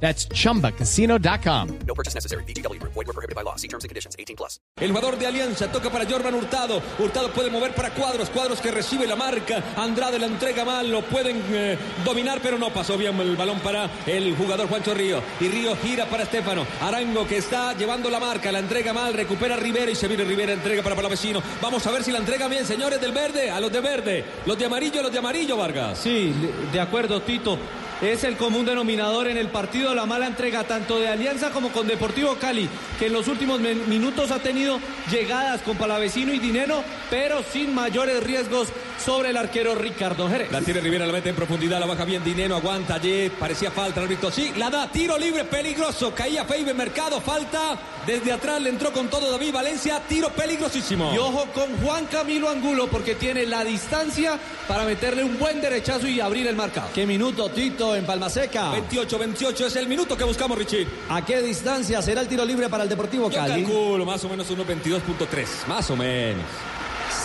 That's chumbacasino.com. No purchase necessary. BGW. Void were prohibited by law. See terms and conditions. 18 plus. El jugador de Alianza toca para Jordan Hurtado. Hurtado puede mover para Cuadros. Cuadros que recibe la marca. Andrade la entrega mal. Lo pueden eh, dominar, pero no pasó bien el balón para el jugador Juancho Río. Y Río gira para Estefano. Arango que está llevando la marca. La entrega mal. Recupera Rivera y se viene Rivera. Entrega para Palavecino. Vamos a ver si la entrega bien, señores del verde. A los de verde. Los de amarillo, los de amarillo, Vargas. Sí, de acuerdo, Tito. Es el común denominador en el partido la mala entrega tanto de Alianza como con Deportivo Cali, que en los últimos minutos ha tenido llegadas con Palavecino y Dinero, pero sin mayores riesgos sobre el arquero Ricardo Jerez. La tiene Rivera, la mete en profundidad, la baja bien Dinero, aguanta allí, parecía falta el árbitro. Sí, la da, tiro libre, peligroso, caía Feibe Mercado, falta, desde atrás le entró con todo David Valencia, tiro peligrosísimo. Y ojo con Juan Camilo Angulo, porque tiene la distancia para meterle un buen derechazo y abrir el marcado. ¿Qué minuto, Tito, en Palmaseca? 28-28 es el minuto que buscamos, Richie. ¿A qué distancia será el tiro libre para el Deportivo Yo Cali? calculo más o menos unos 22.3, más o menos.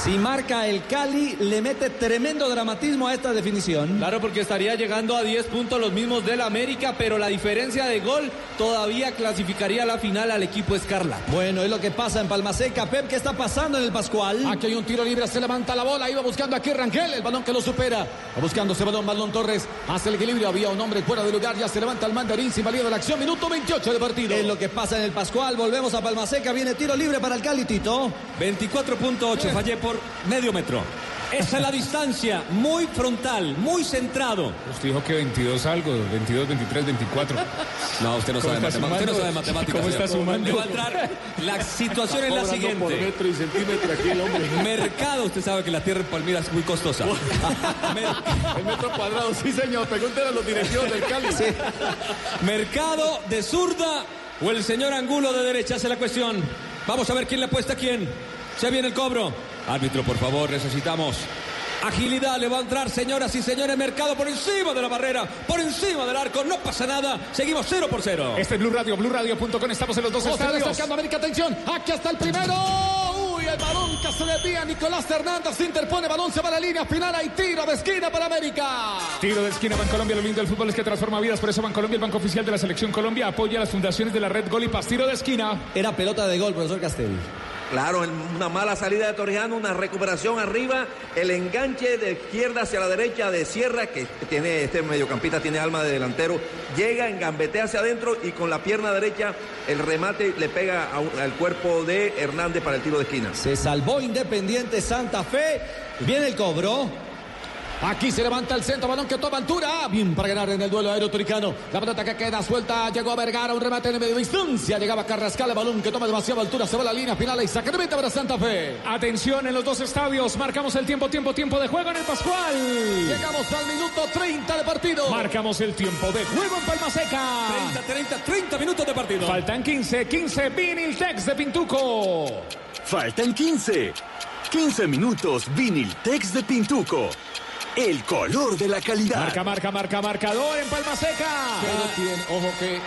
Si marca el Cali, le mete tremendo dramatismo a esta definición. Claro, porque estaría llegando a 10 puntos los mismos del América, pero la diferencia de gol todavía clasificaría a la final al equipo Escarla. Bueno, es lo que pasa en Palmaseca. Pep, ¿qué está pasando en el Pascual? Aquí hay un tiro libre, se levanta la bola, iba buscando aquí Rangel, el balón que lo supera. Va buscando ese balón, balón Torres, hace el equilibrio, había un hombre fuera de lugar, ya se levanta el mandarín sin valía de la acción, minuto 28 de partido. Es lo que pasa en el Pascual. Volvemos a Palmaseca, viene tiro libre para el Cali, Tito. 24.8, por medio metro. Esa es la distancia, muy frontal, muy centrado. Usted dijo que 22 algo, 22, 23, 24. No, usted no ¿Cómo sabe matemáticas. Usted no sabe matemáticas. ¿Cómo está sumando? Le va a entrar. La situación es la siguiente. por metro y centímetro aquí el hombre. Mercado, usted sabe que la tierra en Palmira es muy costosa. El metro cuadrado, sí señor. Pregúntale a los directivos del Cali. Mercado de zurda o el señor Angulo de derecha hace la cuestión. Vamos a ver quién le apuesta a quién. Se viene el cobro. Árbitro, por favor, necesitamos agilidad. Le va a entrar, señoras y señores, Mercado por encima de la barrera, por encima del arco. No pasa nada. Seguimos 0 por 0. Este es Blue Radio, BlueRadio.com. Estamos en los dos estadios. acercando América, atención, aquí está el primero. Uy, el balón que se desvía, Nicolás Hernández interpone, balón se va a la línea final, hay tiro de esquina para América. Tiro de esquina, Bancolombia. Lo lindo del fútbol es que transforma vidas. Por eso Bancolombia, el banco oficial de la Selección Colombia, apoya a las fundaciones de la Red Gol y Paz. Tiro de esquina. Era pelota de gol, profesor Castel. Claro, una mala salida de Torrijano, una recuperación arriba, el enganche de izquierda hacia la derecha de Sierra, que tiene este mediocampista tiene alma de delantero, llega, engambetea hacia adentro y con la pierna derecha el remate le pega al cuerpo de Hernández para el tiro de esquina. Se salvó Independiente Santa Fe. Viene el cobro. Aquí se levanta el centro, balón que toma altura. Bien para ganar en el duelo aéreo turicano. La pelota que queda suelta, llegó Vergara, un remate en medio distancia. Llegaba Carrascal, el balón que toma demasiada altura, se va a la línea final y saca de meta para Santa Fe. Atención en los dos estadios. Marcamos el tiempo, tiempo, tiempo de juego en el Pascual. Llegamos al minuto 30 de partido. Marcamos el tiempo de juego en Palma Seca. 30, 30, 30 minutos de partido. Faltan 15, 15. Vinil Tex de Pintuco. Faltan 15. 15 minutos Viniltex de Pintuco. El color de la calidad. Marca, marca, marca, marcador en Palma Seca. Pero tiene, ojo que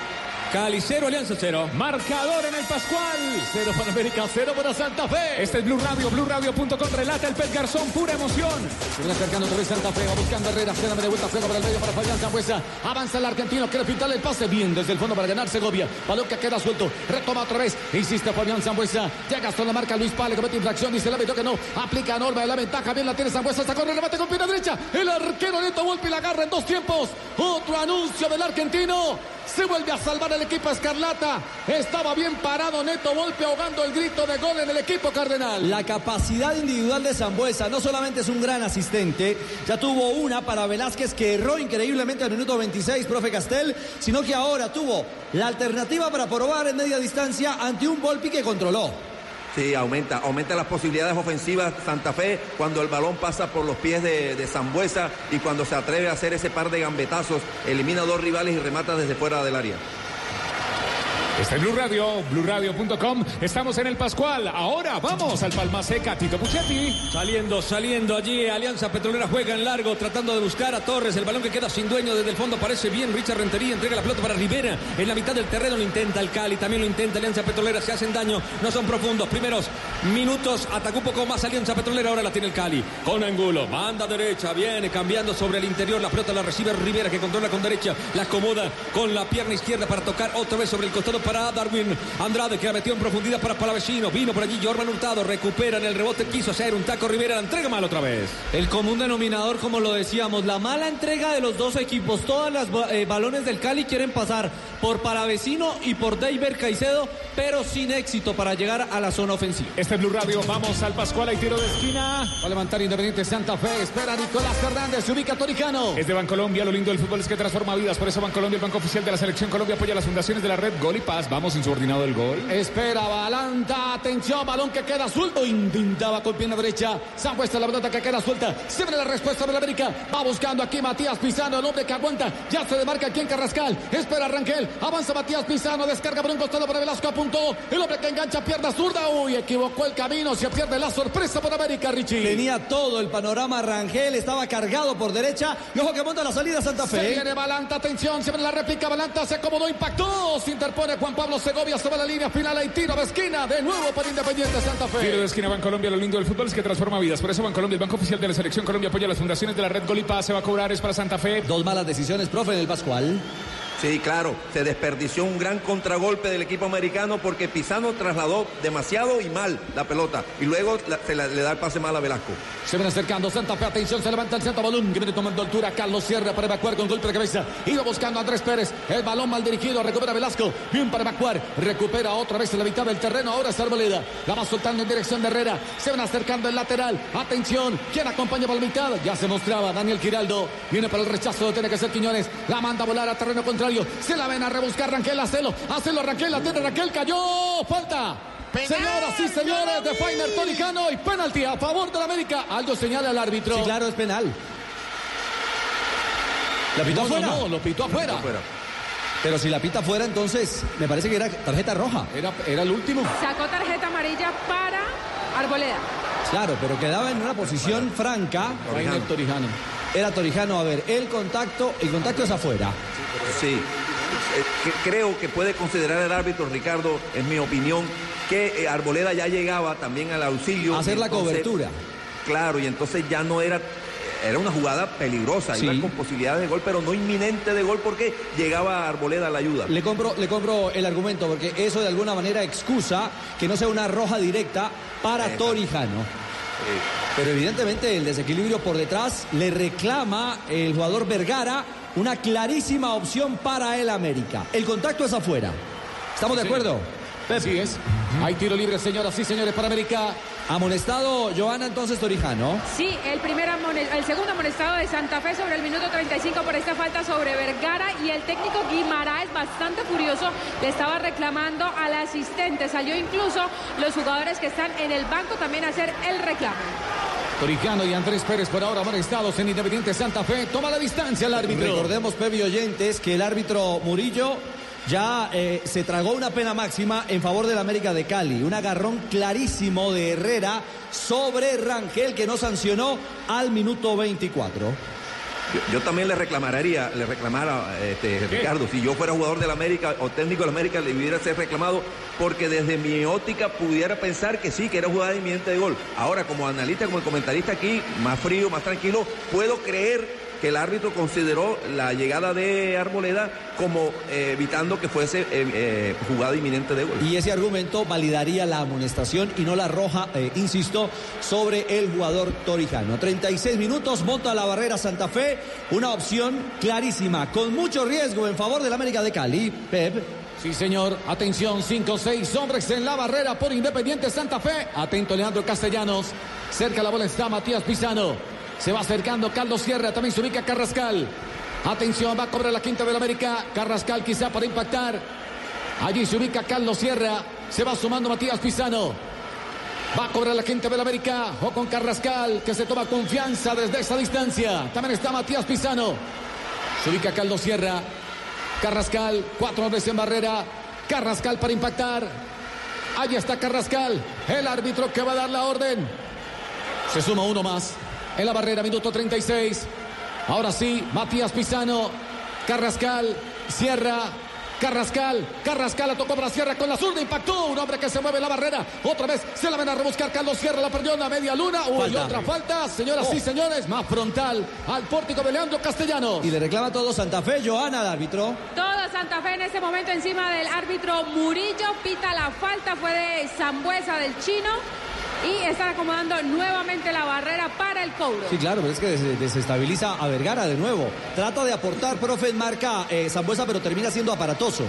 Cali 0, Alianza 0. Marcador en el Pascual. cero para América, cero para Santa Fe. Este es Blue Radio, BlueRadio.com. Relata el Pet Garzón, pura emoción. Se viene acercando otra vez Santa Fe, va buscando Herrera, se de vuelta, juega para el medio para Fabián Zambuesa. Avanza el argentino, quiere pintarle el pase bien desde el fondo para ganar Segovia. Balón que queda suelto, retoma otra vez, insiste Fabián Zambuesa. Llega hasta la marca Luis Pale, comete infracción, dice el árbitro que no. Aplica norma de la ventaja, bien la tiene Zambuesa, está con el remate con pierna derecha. El arquero Neto Volpi la agarra en dos tiempos. Otro anuncio del argentino. Se vuelve a salvar el equipo Escarlata. Estaba bien parado Neto Volpi ahogando el grito de gol en el equipo Cardenal. La capacidad individual de Zambuesa no solamente es un gran asistente, ya tuvo una para Velázquez que erró increíblemente al minuto 26, profe Castel, sino que ahora tuvo la alternativa para probar en media distancia ante un Volpi que controló. Sí, aumenta, aumenta las posibilidades ofensivas Santa Fe cuando el balón pasa por los pies de, de Zambuesa y cuando se atreve a hacer ese par de gambetazos, elimina a dos rivales y remata desde fuera del área. Está en Blue Radio, BlueRadio.com. Estamos en el Pascual. Ahora vamos al Palma Seca, Tito Puchetti. Saliendo, saliendo allí. Alianza Petrolera juega en largo, tratando de buscar a Torres. El balón que queda sin dueño desde el fondo parece bien. Richard Rentería entrega la pelota para Rivera. En la mitad del terreno lo intenta el Cali. También lo intenta Alianza Petrolera. Se hacen daño. No son profundos. Primeros minutos. Atacó un poco más Alianza Petrolera. Ahora la tiene el Cali. Con Angulo. Banda derecha. Viene cambiando sobre el interior. La pelota la recibe Rivera que controla con derecha. La acomoda con la pierna izquierda para tocar otra vez sobre el costado para Darwin Andrade que la metió en profundidad para Palavecino. Vino por allí Jorman Hurtado, recupera en el rebote, quiso hacer un taco Rivera, la entrega mal otra vez. El común denominador, como lo decíamos, la mala entrega de los dos equipos. Todas las eh, balones del Cali quieren pasar por Palavecino y por Deiber Caicedo, pero sin éxito para llegar a la zona ofensiva. Este es Blue Radio, vamos al Pascual, hay tiro de esquina. Va a levantar Independiente Santa Fe, espera Nicolás Fernández, se ubica Toricano. Es de Bancolombia, lo lindo del fútbol es que transforma vidas, por eso Bancolombia, el banco oficial de la selección Colombia, apoya las fundaciones de la red Gol y Paz. Vamos insubordinado del gol. Espera, Balanta, atención, balón que queda suelto, intentaba con pierna derecha, Sambuesa la pelota que queda suelta, siempre la respuesta de la América, va buscando aquí Matías Pizano, el hombre que aguanta, ya se demarca aquí en Carrascal, espera Rangel, avanza Matías Pizano, descarga por un costado para Velasco, apuntó, el hombre que engancha pierna zurda, uy, equivocó el camino, se pierde la sorpresa por América, Richie. Tenía todo el panorama Rangel, estaba cargado por derecha, y ojo que monta la salida Santa Fe. Se viene Balanta, atención, siempre la réplica, Balanta se acomodó, impactó, se interpone Juan Pablo Segovia sobre la línea final, hay tiro de esquina, de nuevo para Independiente Santa Fe. Tiro de esquina Bancolombia, lo lindo del fútbol es que transforma vidas. Por eso Bancolombia, el banco oficial de la selección Colombia, apoya las fundaciones de la red Gol y Paz. Se va a cobrar, es para Santa Fe. Dos malas decisiones, profe, en el Pascual. Sí, claro, se desperdició un gran contragolpe del equipo americano porque Pisano trasladó demasiado y mal la pelota y luego se le da el pase mal a Velasco. Se ven acercando Santa Fe, atención, se levanta el centro balón que viene tomando altura. Carlos Sierra para evacuar con golpe de cabeza. Iba buscando a Andrés Pérez. El balón mal dirigido, recupera Velasco. Bien para evacuar. Recupera otra vez la mitad del terreno. Ahora es Arboleda. La va soltando en dirección de Herrera. Se van acercando el lateral. Atención, ¿quién acompaña por la mitad? Ya se mostraba Daniel Giraldo. Viene para el rechazo, tiene que ser Quiñones. La manda a volar a terreno contrario. Se la ven a rebuscar Rangel, hacelo. Hacelo Rangel, la tiene Rangel, cayó. Falta. Señoras y señores de Fainer Tonicano y penalti a favor de la América. Algo señala al árbitro. Sí, claro, es penal. ¿La pitó No, no, afuera? no, lo pitó afuera. Pero si la pita afuera, entonces me parece que era tarjeta roja. Era, era el último. Sacó tarjeta amarilla para Arboleda. Claro, pero quedaba en una posición franca. Fainer Torijano. Era Torijano. A ver, el contacto, el contacto es afuera. Sí, Eh, creo que puede considerar el árbitro, Ricardo, en mi opinión, que eh, Arboleda ya llegaba también al auxilio. Hacer la Entonces, cobertura. Claro, y entonces ya no era. Era una jugada peligrosa, Sí. iba con posibilidades de gol, pero no inminente de gol porque llegaba Arboleda a la ayuda. Le compro, le compro el argumento porque eso de alguna manera excusa que no sea una roja directa para Exacto. Torijano. Pero evidentemente el desequilibrio por detrás le reclama el jugador Vergara una clarísima opción para el América. El contacto es afuera. ¿Estamos de acuerdo? Así es. Hay tiro libre, señoras y señores, para América. Amonestado Joana entonces Torijano. Sí, el, primer el segundo amonestado de Santa Fe sobre el minuto 35 por esta falta sobre Vergara y el técnico Guimaraes, bastante furioso, le estaba reclamando al asistente. Salió incluso los jugadores que están en el banco también a hacer el reclamo. Torijano y Andrés Pérez por ahora amonestados en Independiente Santa Fe. Toma la distancia el árbitro. Recordemos, Pepe y oyentes, que el árbitro Murillo ya eh, se tragó una pena máxima en favor del América de Cali. Un agarrón clarísimo de Herrera sobre Rangel que no sancionó al minuto 24. Yo, yo también le reclamaría, le reclamara, este, Ricardo, si yo fuera jugador del América o técnico del América, le hubiera ser reclamado, porque desde mi óptica pudiera pensar que sí, que era jugada inminente de gol. Ahora, como analista, como comentarista aquí, más frío, más tranquilo, puedo creer que el árbitro consideró la llegada de Arboleda como eh, evitando que fuese eh, eh, jugada inminente de gol. Y ese argumento validaría la amonestación y no la roja, eh, insisto, sobre el jugador torijano. 36 minutos, monta la barrera Santa Fe, una opción clarísima, con mucho riesgo en favor del América de Cali. Pep. Sí, señor. Atención, 5 6 hombres en la barrera por Independiente Santa Fe. Atento Leandro Castellanos. Cerca la bola está Matías Pizano. Se va acercando Carlos Sierra. También se ubica Carrascal. Atención, va a cobrar la quinta del América. Carrascal quizá para impactar. Allí se ubica Carlos Sierra. Se va sumando Matías Pizano. Va a cobrar la quinta del América. O con Carrascal, que se toma confianza desde esa distancia. También está Matías Pizano. Se ubica Carlos Sierra. Carrascal, cuatro hombres en barrera. Carrascal para impactar. Allí está Carrascal, el árbitro que va a dar la orden. Se suma uno más en la barrera, minuto 36. Ahora sí, Matías Pisano, Carrascal, cierra. Carrascal, Carrascal la tocó para Sierra con la zurda, impactó un hombre que se mueve en la barrera. Otra vez se la ven a rebuscar. Carlos Sierra la perdió en la media luna. Uy, Falta. otra falta, señoras Oh. y señores, más frontal al pórtico de Leandro Castellanos. Y le reclama todo Santa Fe, Joana, al árbitro. Todo Santa Fe en ese momento encima del árbitro Murillo. Pita la falta, fue de Zambuesa del chino. Y están acomodando nuevamente la barrera para el cobro. Sí, claro, pero es que des- desestabiliza a Vergara de nuevo. Trata de aportar, profe, en marca eh, Zambuesa, pero termina siendo aparatoso.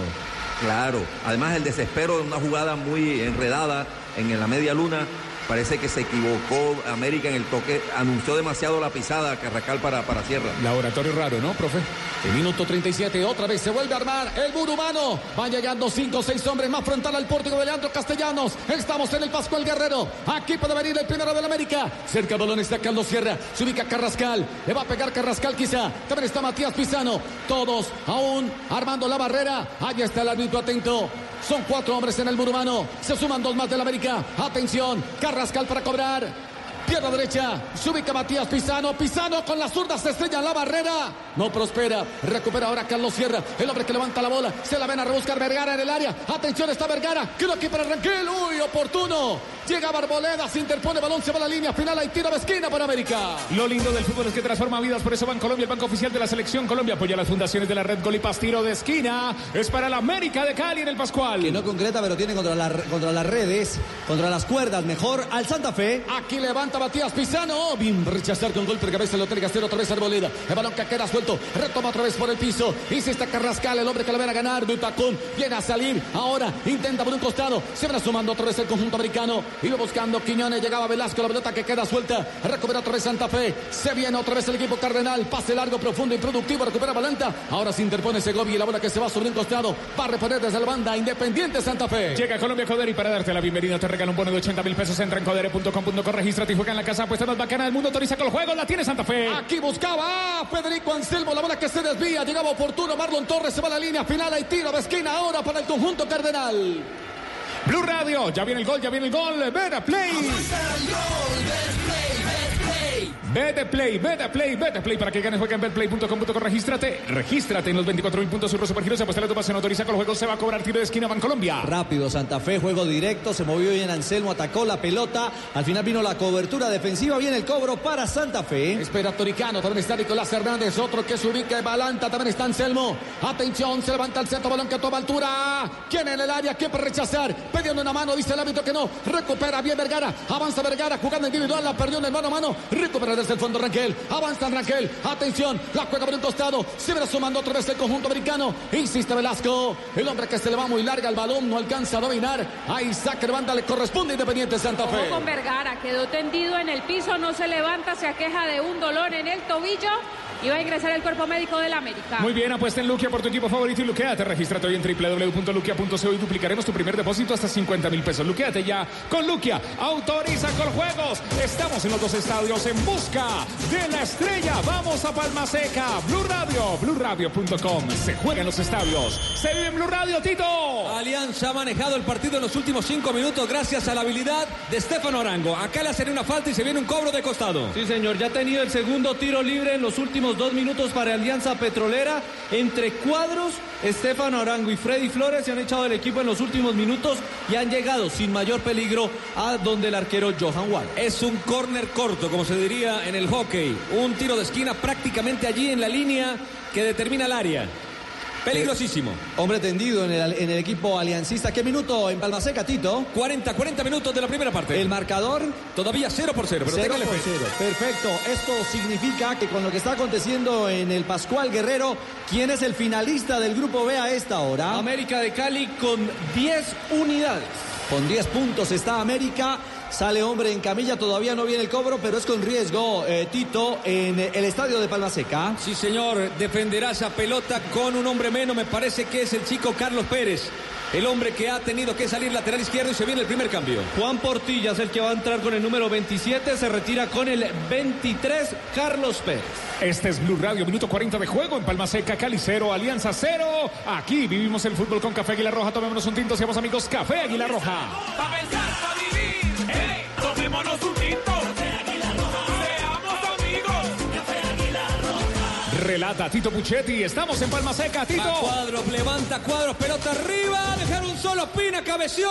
Claro, además el desespero de una jugada muy enredada en la media luna. Parece que se equivocó América en el toque, anunció demasiado la pisada Carrascal para, para Sierra. Laboratorio raro, ¿no, profe? El minuto 37, otra vez se vuelve a armar el muro. Van llegando 5 o 6 hombres más frontal al pórtico de Leandro Castellanos. Estamos en el Pascual Guerrero. Aquí puede venir el primero del América. Cerca del balón está Carlos Sierra. Se ubica Carrascal. Le va a pegar Carrascal quizá. También está Matías Pisano. Todos aún armando la barrera. Allá está el árbitro atento. Son cuatro hombres en el muro humano. Se suman dos más del América. Atención. Carrascal para cobrar. Pierna derecha, se ubica Matías Pisano. Pisano con la zurda se estrella en la barrera. No prospera. Recupera ahora Carlos Sierra. El hombre que levanta la bola. Se la ven a rebuscar Vergara en el área. Atención, está Vergara. Creo aquí para Ranquel. Uy, oportuno. Llega Barboleda, se interpone, balón se va a la línea final. Hay tiro de esquina para América. Lo lindo del fútbol es que transforma vidas, por eso Colombia, el banco oficial de la selección Colombia, apoya las fundaciones de la red Gol y Paz, tiro de esquina. Es para la América de Cali en el Pascual. Que no concreta, pero tiene contra, la- contra las redes, contra las cuerdas. Mejor al Santa Fe. Aquí levanta Matías Pisano. Oh, bien rechazar con golpe de cabeza. Lo tiene que hacer otra vez Arboleda. El balón que queda suelto. Retoma otra vez por el piso. Insiste Carrascal, el hombre que lo viene a ganar. De tacón. Viene a salir. Ahora intenta por un costado. Se va sumando otra vez el conjunto americano. Iba buscando Quiñones. Llegaba Velasco. La pelota que queda suelta. Recupera otra vez Santa Fe. Se viene otra vez el equipo Cardenal. Pase largo, profundo y productivo. Recupera Valenta. Ahora se interpone Segovia. Y la bola que se va sobre un costado. Va a reponer desde la banda. Independiente Santa Fe. Llega Colombia Codere y para darte la bienvenida te regala un bono de 80 mil pesos. Entra en codere.com.co, regístrate y juega en la casa apuesta más bacana del mundo. Autoriza con el juego, la tiene Santa Fe. Aquí buscaba a Federico Anselmo, la bola que se desvía, llegaba oportuno, Marlon Torres se va a la línea final, hay tiro de esquina ahora para el conjunto cardenal. Blue Radio, ya viene el gol, ya viene el gol. Beta Play. Beta Play, Beta Play, Beta Play. Para que ganes, juega en betplay.com.co. Regístrate, regístrate en los 24 mil puntos Surro Supergiros. Apuesta la se autoriza con los juegos. Se va a cobrar tiro de esquina Bancolombia. Rápido, Santa Fe, juego directo, se movió bien Anselmo, atacó la pelota. Al final vino la cobertura defensiva, viene el cobro para Santa Fe. Espera Toricano, también está Nicolás Hernández, otro que se ubica en Balanta, también está Anselmo. Atención, se levanta el centro, balón que toma altura. ¿Quién en el área? ¿Quién para rechazar? Pidiendo una mano, dice el árbitro que no. Recupera bien Vergara, avanza Vergara, jugando individual, la perdió en el mano a mano. Recupera desde el fondo Rangel, avanza Rangel. Atención, la juega por un costado. Se verá sumando otra vez el conjunto americano. Insiste Velasco, el hombre que se le va muy larga el balón, no alcanza a dominar. Ahí saque de banda, le corresponde Independiente Santa Fe. Con Vergara, quedó tendido en el piso, no se levanta, se aqueja de un dolor en el tobillo y va a ingresar el cuerpo médico del América. Muy bien, apuesta en Luquia por tu equipo favorito y luqueate. Regístrate hoy en www.luquia.co y duplicaremos tu primer depósito hasta 50 mil pesos. Luqueate ya con Luquia. Autoriza con juegos. Estamos en los dos estadios en busca de la estrella. Vamos a Palma Seca. Blue Radio, blueradio.com. Se juega en los estadios. Se vive en Blue Radio, Tito. Alianza ha manejado el partido en los últimos cinco minutos gracias a la habilidad de Stefano Arango. Acá le hacen una falta y se viene un cobro de costado. Sí, señor, ya ha tenido el segundo tiro libre en los últimos dos minutos para Alianza Petrolera. Entre cuadros, Estefano Arango y Freddy Flores se han echado del equipo en los últimos minutos y han llegado sin mayor peligro a donde el arquero Johan Wall. Es un córner corto, como se diría en el hockey. Un tiro de esquina prácticamente allí en la línea que determina el área. Peligrosísimo. Hombre tendido en el, en el equipo aliancista. ¿Qué minuto en Palmaseca, Tito? 40, 40 minutos de la primera parte. El marcador Todavía 0 por 0, pero Cero téngale por fe. cero. Perfecto. Esto significa que con lo que está aconteciendo en el Pascual Guerrero, ¿quién es el finalista del grupo B a esta hora? América de Cali con 10 unidades. Con 10 puntos está América. Sale hombre en camilla, todavía no viene el cobro, pero es con riesgo, eh, Tito, en el estadio de Palma Seca. Sí, señor, defenderá esa pelota con un hombre menos, me parece que es el chico Carlos Pérez. El hombre que ha tenido que salir lateral izquierdo y se viene el primer cambio. Juan Portilla es el que va a entrar con el número 27, se retira con el 23, Carlos Pérez. Este es Blue Radio, minuto 40 de juego en Palma Seca, Cali 0, Alianza 0. Aquí vivimos el fútbol con Café Aguilar Roja. Tomémonos un tinto, seamos amigos. Café Aguilar Roja. Pa' pensar, pa' Relata Tito Puchetti. Estamos en Palma Seca, Tito. Va cuadros, levanta cuadros, pelota arriba, dejaron solo Pina, cabeció.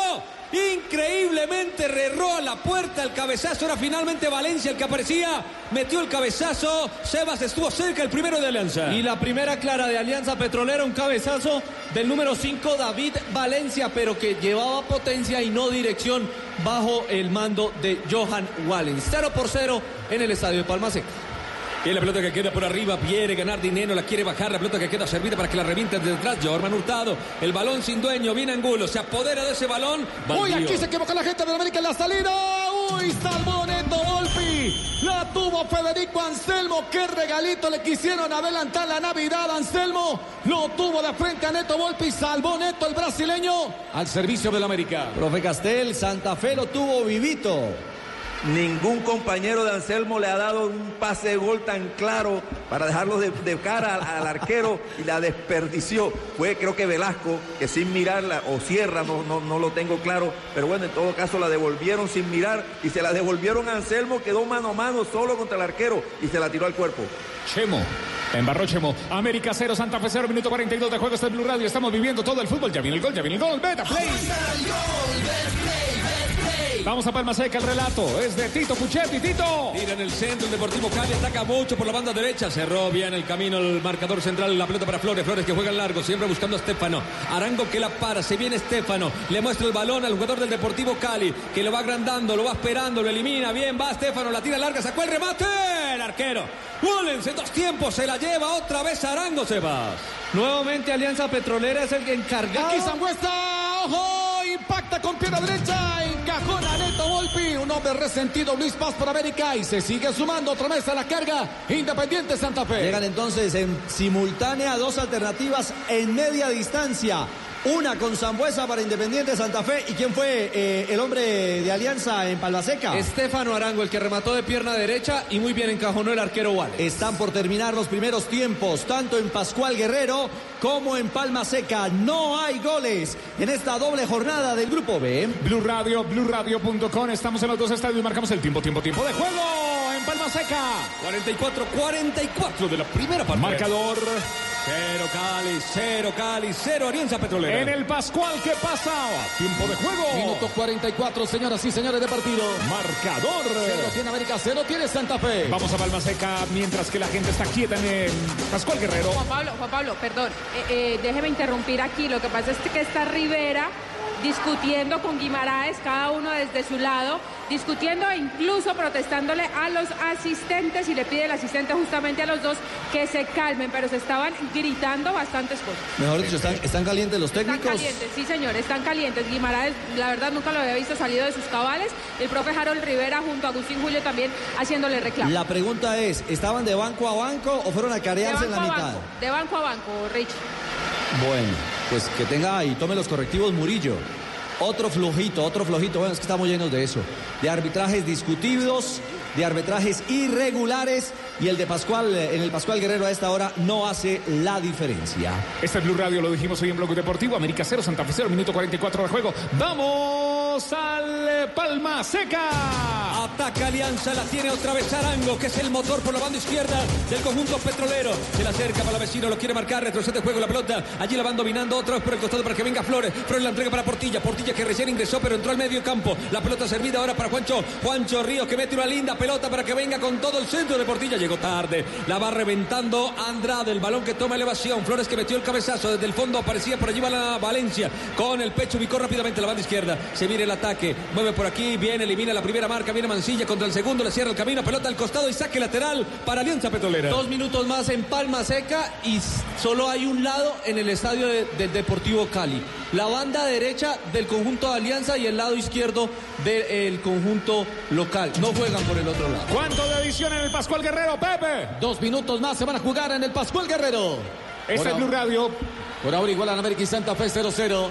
Increíblemente erró a la puerta el cabezazo. Era finalmente Valencia el que aparecía. Metió el cabezazo. Sebas estuvo cerca el primero de Alianza. Y la primera clara de Alianza Petrolera, un cabezazo del número 5, David Valencia, pero que llevaba potencia y no dirección bajo el mando de Johan Wallens. 0 por 0 en el estadio de Palma Seca. Y la pelota que queda por arriba, quiere ganar dinero, la quiere bajar, la pelota que queda servida para que la reviente desde atrás. Jorman Hurtado, el balón sin dueño, viene Angulo, se apodera de ese balón. Uy, aquí se equivoca la gente de América en la salida. Uy, salvó Neto Volpi. La tuvo Federico Anselmo. Qué regalito le quisieron adelantar la Navidad, Anselmo. Lo tuvo de frente a Neto Volpi. Salvó Neto, el brasileño. Al servicio del América. Profe Castel, Santa Fe lo tuvo vivito. Ningún compañero de Anselmo le ha dado un pase de gol tan claro para dejarlo de, de cara al, al arquero y la desperdició. Fue creo que Velasco, que sin mirarla, o Sierra, no, no, no lo tengo claro, pero bueno, en todo caso la devolvieron sin mirar y se la devolvieron a Anselmo, quedó mano a mano solo contra el arquero y se la tiró al cuerpo. Chemo. Embarró Chemo. América 0, Santa Fe 0, minuto 42 de juego. Este es Blue Radio. Estamos viviendo todo el fútbol. Ya viene el gol, ya viene el gol. Beta play. Vamos a Palma Seca, el relato es de Tito Puchetti. Tito. Tira en el centro, el Deportivo Cali ataca mucho por la banda derecha. Cerró bien el camino el marcador central. La pelota para Flores. Flores que juega largo, siempre buscando a Estefano. Arango que la para. Se viene Estefano. Le muestra el balón al jugador del Deportivo Cali. Que lo va agrandando, lo va esperando, lo elimina. Bien, va Estefano. La tira larga, sacó el remate. El arquero. Wallens en dos tiempos. Se la lleva otra vez Arango, Sebas. Nuevamente Alianza Petrolera es el encargado. Aquí Sangüesta. ¡Ojo! Impacta con pierna derecha. Encajona Neto Volpi. Un hombre resentido. Luis Paz por América. Y se sigue sumando otra vez a la carga. Independiente Santa Fe. Llegan entonces en simultánea dos alternativas en media distancia. Una con Zambuesa para Independiente Santa Fe. ¿Y quién fue eh, el hombre de Alianza en Palmaseca? Estefano Arango, el que remató de pierna derecha y muy bien encajonó el arquero Wallens. Están por terminar los primeros tiempos, tanto en Pascual Guerrero como en Palma Seca. No hay goles en esta doble jornada del Grupo B. Blue Radio, BlueRadio.com. Estamos en los dos estadios y marcamos el tiempo, tiempo, tiempo de juego en Palma Seca. 44-44 de la primera parte. Marcador. Cero Cali, cero Cali, cero Alianza Petrolera. En el Pascual, ¿qué pasa? Tiempo de juego. Minuto 44, señoras y señores de partido. Marcador. Cero tiene América, cero tiene Santa Fe. Vamos a Palma Seca mientras que la gente está quieta en el Pascual Guerrero. Juan Pablo, Juan Pablo, perdón, eh, eh, déjeme interrumpir aquí. Lo que pasa es que está Rivera discutiendo con Guimaraes, cada uno desde su lado, discutiendo e incluso protestándole a los asistentes y le pide el asistente justamente a los dos que se calmen, pero se estaban gritando bastantes cosas. Mejor dicho, están, están calientes los Están técnicos. calientes, sí señor, están calientes. Guimaraes, la verdad nunca lo había visto salido de sus cabales. El profe Harold Rivera junto a Agustín Julio también haciéndole reclamo. La pregunta es, ¿estaban de banco a banco o fueron a carearse en la mitad? banco, de banco a banco, Rich. Bueno, pues que tenga y tome los correctivos Murillo. Otro flojito, otro flojito. Bueno, es que estamos llenos de eso. De arbitrajes discutidos, de arbitrajes irregulares. Y el de Pascual, eh, en el Pascual Guerrero a esta hora, no hace la diferencia. Este es Blue Radio, lo dijimos hoy en Bloque Deportivo. América 0, Santa Fe 0, minuto 44 de juego. ¡Vamos al eh, Palma Seca! Ataca Alianza, la tiene otra vez Arango, que es el motor por la banda izquierda del conjunto petrolero. Se la acerca para la vecino, lo quiere marcar, retrocede el juego la pelota. Allí la van dominando otra vez por el costado para que venga Flores. Flores la entrega para Portilla. Portilla que recién ingresó, pero entró al medio campo. La pelota servida ahora para Juancho. Juancho Ríos que mete una linda pelota para que venga con todo el centro de Portilla. Llegó tarde. La va reventando Andrade. El balón que toma elevación. Flores que metió el cabezazo desde el fondo. Aparecía por allí va la Valencia. Con el pecho ubicó rápidamente la banda izquierda. Se viene el ataque. Mueve por aquí. Viene, elimina la primera marca. Viene Mancilla. contra el segundo, le cierra el camino, pelota al costado y saque lateral para Alianza Petrolera. Dos minutos más en Palma Seca y solo hay un lado en el estadio de- del Deportivo Cali. La banda derecha del conjunto de Alianza y el lado izquierdo del conjunto local. No juegan por el otro lado. ¿Cuánto de edición en el Pascual Guerrero, Pepe? Dos minutos más se van a jugar en el Pascual Guerrero. Esta es Por Blue Radio. Por ahora igualan América y Santa Fe 0-0.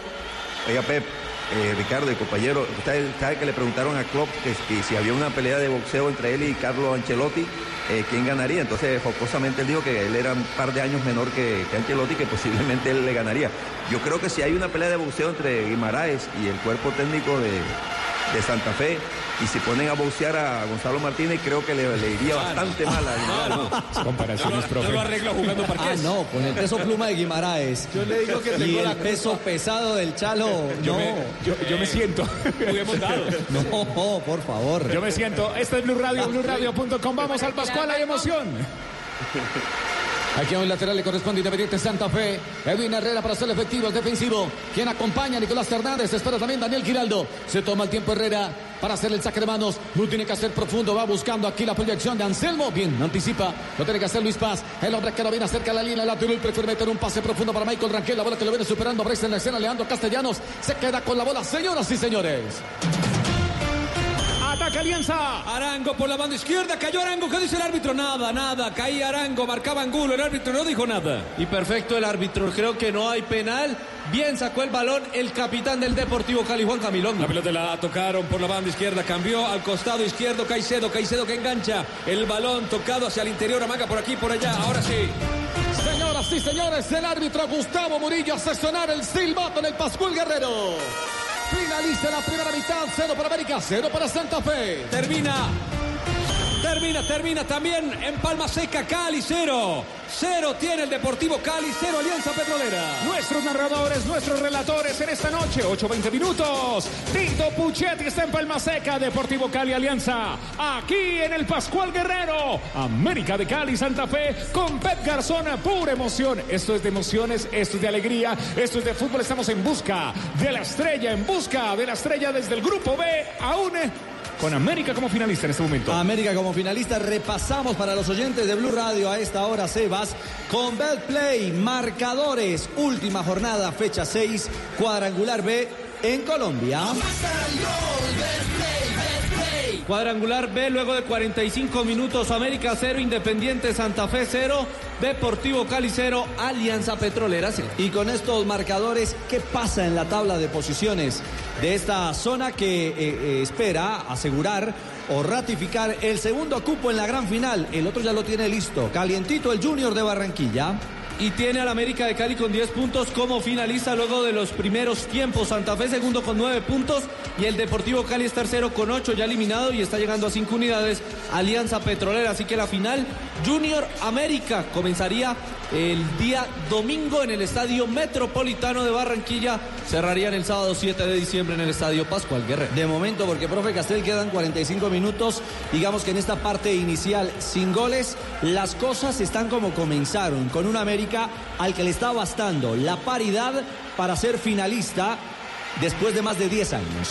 Oiga, Pep, eh, Ricardo, el compañero, usted sabe que le preguntaron a Klopp que, que si había una pelea de boxeo entre él y Carlo Ancelotti, eh, ¿quién ganaría? Entonces, jocosamente él dijo que él era un par de años menor que, que Ancelotti, que posiblemente él le ganaría. Yo creo que si hay una pelea de boxeo entre Guimaraes y el cuerpo técnico de, de Santa Fe, y si ponen a boxear a Gonzalo Martínez, creo que le, le iría bastante mal a Guimaraes. Comparaciones, Yo lo profe. arreglo jugando Ah, no, con el peso pluma de Guimaraes. Yo le digo que y tengo el la peso pesado del Chalo. Yo, no, me, yo, yo me siento. Juguemos dados. no, por favor. Yo me siento. Esta es Blue Radio, BlueRadio.com. Vamos al Pascual, hay emoción. Aquí a un lateral le corresponde Independiente Santa Fe. Edwin Herrera para hacer efectivo el defensivo. Quien acompaña Nicolás Hernández. Espera también Daniel Giraldo. Se toma el tiempo Herrera para hacer el saque de manos. Lo tiene que hacer profundo. Va buscando aquí la proyección de Anselmo. Bien, anticipa. Lo tiene que hacer Luis Paz. El hombre que lo viene acerca a la línea lateral. Prefiere meter un pase profundo para Michael Rangel. La bola que lo viene superando. Aparece en la escena Leandro Castellanos. Se queda con la bola, señoras y señores. Ataca Alianza. Arango por la banda izquierda, cayó Arango. ¿Qué dice el árbitro? Nada, nada. Caía Arango, marcaba Angulo. El árbitro no dijo nada. Y perfecto el árbitro. Creo que no hay penal. Bien sacó el balón el capitán del Deportivo Cali, Juan Camilón. La pelota la tocaron por la banda izquierda, cambió al costado izquierdo Caicedo, Caicedo que engancha el balón tocado hacia el interior, amaga por aquí, por allá, ahora sí. Señoras y señores, el árbitro Gustavo Murillo hace sonar el silbato en el Pascual Guerrero. Finaliza la primera mitad, cero para América, cero para Santa Fe. Termina, termina, termina también en Palma Seca, Cali cero. Cero tiene el Deportivo Cali, cero Alianza Petrolera. Nuestros narradores, nuestros relatores en esta noche, 8-20 minutos. Tito Puchetti está en Palma Seca, Deportivo Cali Alianza. Aquí en el Pascual Guerrero, América de Cali, Santa Fe, con Pep Garzón, pura emoción. Esto es de emociones, esto es de alegría, esto es de fútbol. Estamos en busca de la estrella, en busca de la estrella desde el grupo B, aún con América como finalista en este momento. América como finalista, repasamos para los oyentes de Blue Radio a esta hora, Sebas, con Betplay, marcadores, última jornada, fecha 6, cuadrangular B en Colombia. Cuadrangular B luego de 45 minutos. América 0, Independiente Santa Fe 0, Deportivo Cali 0, Alianza Petrolera 0. Y con estos marcadores, ¿qué pasa en la tabla de posiciones de esta zona que eh, eh, espera asegurar o ratificar el segundo cupo en la gran final? El otro ya lo tiene listo. Calientito el Junior de Barranquilla. Y tiene al América de Cali con 10 puntos como finalista luego de los primeros tiempos. Santa Fe segundo con 9 puntos y el Deportivo Cali es tercero con 8 ya eliminado y está llegando a 5 unidades. Alianza Petrolera. Así que la final Junior América comenzaría el día domingo en el Estadio Metropolitano de Barranquilla. Cerrarían el sábado 7 de diciembre en el Estadio Pascual Guerrero. De momento, porque profe Castel quedan 45 minutos, digamos que en esta parte inicial sin goles, las cosas están como comenzaron, con un América al que le está bastando la paridad para ser finalista después de más de 10 años.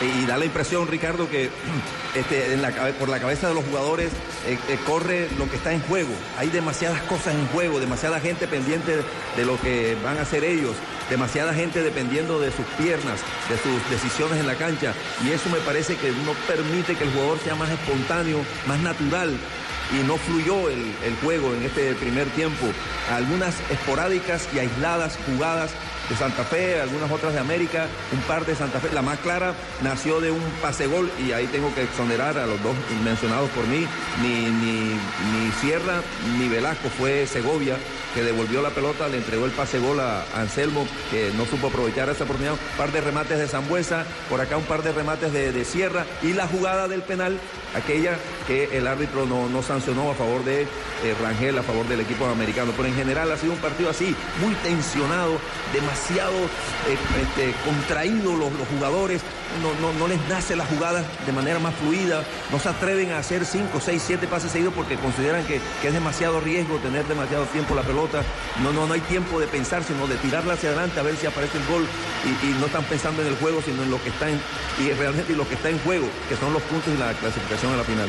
Y da la impresión, Ricardo, que este, por la cabeza de los jugadores eh, eh, corre lo que está en juego. Hay demasiadas cosas en juego, demasiada gente pendiente de lo que van a hacer ellos, demasiada gente dependiendo de sus piernas, de sus decisiones en la cancha. Y eso me parece que no permite que el jugador sea más espontáneo, más natural. Y no fluyó el, el juego en este primer tiempo. Algunas esporádicas y aisladas jugadas de Santa Fe, algunas otras de América, un par de Santa Fe. La más clara nació de un pase gol y ahí tengo que exonerar a los dos mencionados por mí. Ni, ni, ni Sierra ni Velasco, fue Segovia que devolvió la pelota, le entregó el pase gol a Anselmo, que no supo aprovechar esa oportunidad. Un par de remates de Zambuesa, por acá un par de remates de, Sierra y la jugada del penal, aquella que el árbitro no, no sancionó a favor de eh, Rangel, a favor del equipo americano. Pero en general ha sido un partido así, muy tensionado, demasiado demasiado eh, este, contraídos los, jugadores, no, no, no les nace la jugada de manera más fluida, no se atreven a hacer 5, 6, 7 pases seguidos porque consideran que, que es demasiado riesgo tener demasiado tiempo la pelota. No, no, no hay tiempo de pensar, sino de tirarla hacia adelante a ver si aparece el gol y, y no están pensando en el juego, sino en lo que está en, y realmente lo que está en juego, que son los puntos y la clasificación a la final.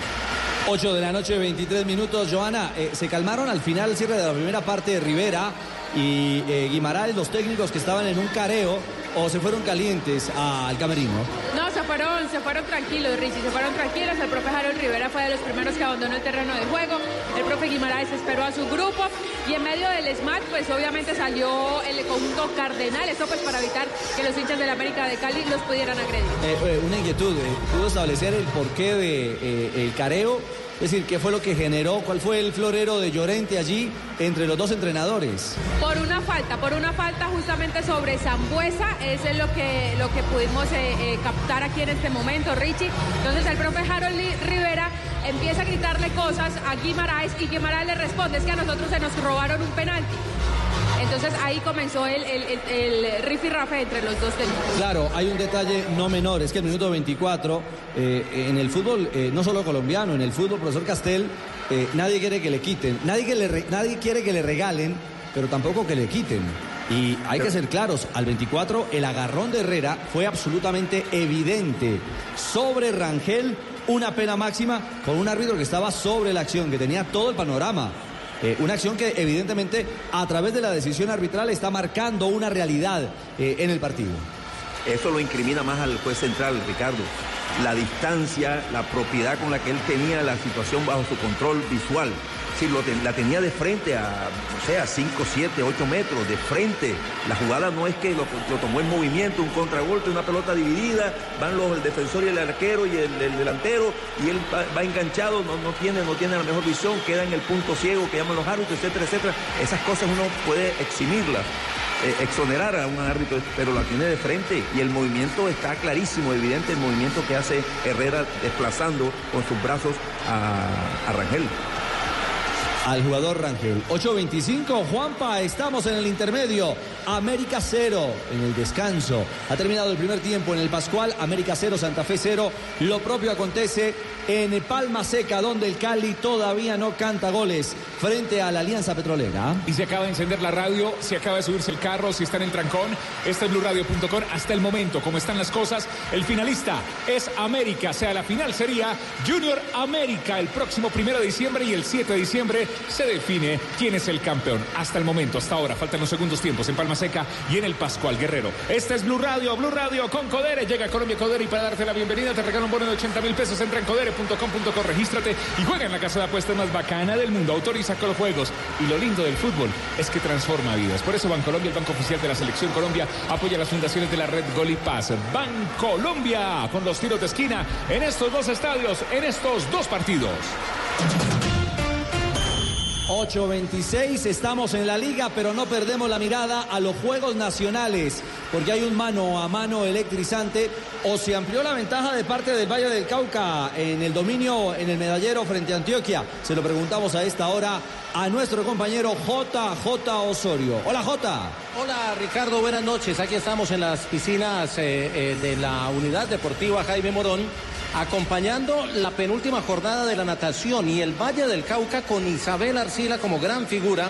8 de la noche, 23 minutos. Joana, eh, se calmaron al final, el cierre de la primera parte de Rivera y eh, Guimaraes, los técnicos que estaban en un careo, o se fueron calientes al camerino. No, se fueron, se fueron tranquilos, Richie, se fueron tranquilos. El profe Harold Rivera fue de los primeros que abandonó el terreno de juego. El profe Guimaraes esperó a su grupo y en medio del SMAT, pues obviamente salió el conjunto cardenal. Esto pues para evitar que los hinchas de la América de Cali los pudieran agredir. Eh, eh, una inquietud, ¿pudo establecer el porqué del careo? Es decir, ¿qué fue lo que generó? ¿Cuál fue el florero de Llorente allí entre los dos entrenadores? Por una falta, por una falta justamente sobre Zambuesa, eso es lo que, lo que pudimos eh, eh, captar aquí en este momento, Richie. Entonces el profe Harold Rivera empieza a gritarle cosas a Guimaraes y Guimaraes le responde, es que a nosotros se nos robaron un penalti. Entonces ahí comenzó el, el, el rifirrafe entre los dos técnicos. Claro, hay un detalle no menor, es que el minuto 24, eh, en el fútbol, eh, no solo colombiano, en el fútbol, profesor Castel, eh, nadie quiere que le quiten, nadie, nadie quiere que le regalen, pero tampoco que le quiten. Y hay que ser claros, al 24 el agarrón de Herrera fue absolutamente evidente. Sobre Rangel, una pena máxima con un árbitro que estaba sobre la acción, que tenía todo el panorama. Eh, una acción que evidentemente a través de la decisión arbitral está marcando una realidad eh, en el partido. Eso lo incrimina más al juez central, Ricardo. La distancia, la propiedad con la que él tenía la situación bajo su control visual. Sí, lo te- la tenía de frente a, no sé, a 5, 7, 8 metros, de frente. La jugada no es que lo, tomó en movimiento, un contragolpe, una pelota dividida, van los, el defensor y el arquero y el, el delantero, y él va, va enganchado, no, no, tiene, no tiene la mejor visión, queda en el punto ciego que llaman los árbitros, etcétera, etcétera. Esas cosas uno puede eximirlas eh, exonerar a un árbitro, pero la tiene de frente y el movimiento está clarísimo, evidente el movimiento que hace Herrera desplazando con sus brazos a, a Rangel. Al jugador Rangel. 8.25, Juanpa, estamos en el intermedio. América 0 en el descanso. Ha terminado el primer tiempo en el Pascual, América 0, Santa Fe 0. Lo propio acontece en Palma Seca, donde el Cali todavía no canta goles frente a la Alianza Petrolera. Y se acaba de encender la radio, se acaba de subirse el carro, si está en el trancón, este es BluRadio.com. Hasta el momento, como están las cosas, el finalista es América. O sea, la final sería Junior América el próximo primero de diciembre y el 7 de diciembre se define quién es el campeón. Hasta el momento, hasta ahora, faltan los segundos tiempos en Palma Seca y en el Pascual Guerrero. Este es Blue Radio, Blue Radio con Codere. Llega Colombia Codere y para darte la bienvenida te regalo un bono de 80 mil pesos. Entra en codere.com.co, regístrate y juega en la casa de apuestas más bacana del mundo. Autoriza con los juegos. Y lo lindo del fútbol es que transforma vidas. Por eso Bancolombia, el banco oficial de la Selección Colombia, apoya las fundaciones de la red Gol y Paz. Bancolombia, con los tiros de esquina en estos dos estadios, en estos dos partidos. 8.26, estamos en la liga, pero no perdemos la mirada a los Juegos Nacionales, porque hay un mano a mano electrizante, o se amplió la ventaja de parte del Valle del Cauca en el dominio en el medallero frente a Antioquia. Se lo preguntamos a esta hora a nuestro compañero JJ Osorio. Hola J. Hola Ricardo, buenas noches. Aquí estamos en las piscinas eh, eh, de la Unidad Deportiva Jaime Morón, acompañando la penúltima jornada de la natación y el Valle del Cauca con Isabel Arcila como gran figura.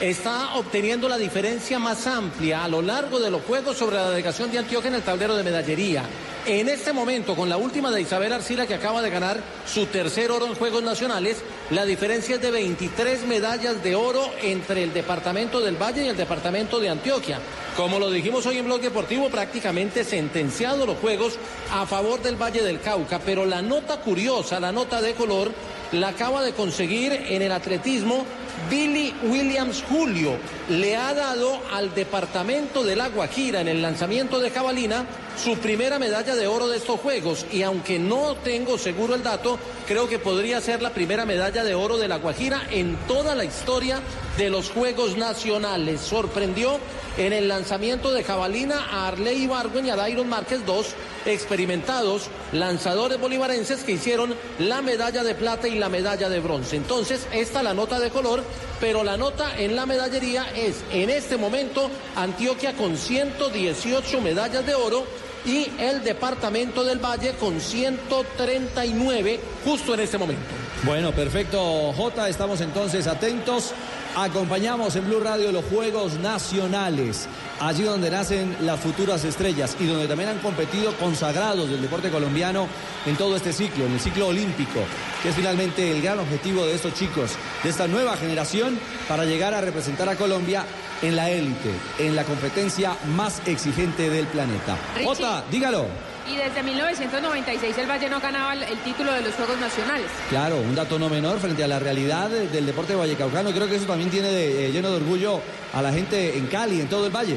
Está obteniendo la diferencia más amplia a lo largo de los Juegos sobre la delegación de Antioquia en el tablero de medallería. En este momento, con la última de Isabel Arcila, que acaba de ganar su tercer oro en Juegos Nacionales, la diferencia es de 23 medallas de oro entre el departamento del Valle y el departamento de Antioquia. Como lo dijimos hoy en Blog Deportivo, prácticamente sentenciado los Juegos a favor del Valle del Cauca. Pero la nota curiosa, la nota de color, la acaba de conseguir en el atletismo Billy Williams Julio. Le ha dado al departamento de La Guajira en el lanzamiento de jabalina su primera medalla de oro de estos Juegos. Y aunque no tengo seguro el dato, creo que podría ser la primera medalla de oro de La Guajira en toda la historia de los Juegos Nacionales. Sorprendió en el lanzamiento de jabalina a Arley Ibargüen y a Dairon Márquez, dos experimentados lanzadores bolivarenses que hicieron la medalla de plata y la medalla de bronce. Entonces, esta la nota de color, pero la nota en la medallería es en este momento Antioquia con 118 medallas de oro y el departamento del Valle con 139 justo en este momento. Bueno, perfecto, J. Estamos entonces atentos. Acompañamos en Blue Radio los Juegos Nacionales, allí donde nacen las futuras estrellas y donde también han competido consagrados del deporte colombiano en todo este ciclo, en el ciclo olímpico, que es finalmente el gran objetivo de estos chicos, de esta nueva generación, para llegar a representar a Colombia en la élite, en la competencia más exigente del planeta. Richie. Dígalo. Y desde 1996 el Valle no ganaba el, el título de los Juegos Nacionales. Claro, un dato no menor frente a la realidad de- del deporte vallecaucano. Creo que eso también tiene de, eh, lleno de orgullo a la gente en Cali, en todo el valle.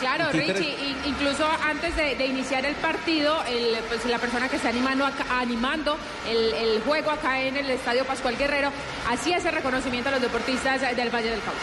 Claro, Richie, in- incluso antes de, de iniciar el partido, el, pues, la persona que está animando, animando el, el juego acá en el Estadio Pascual Guerrero hacía ese reconocimiento a los deportistas del Valle del Cauca.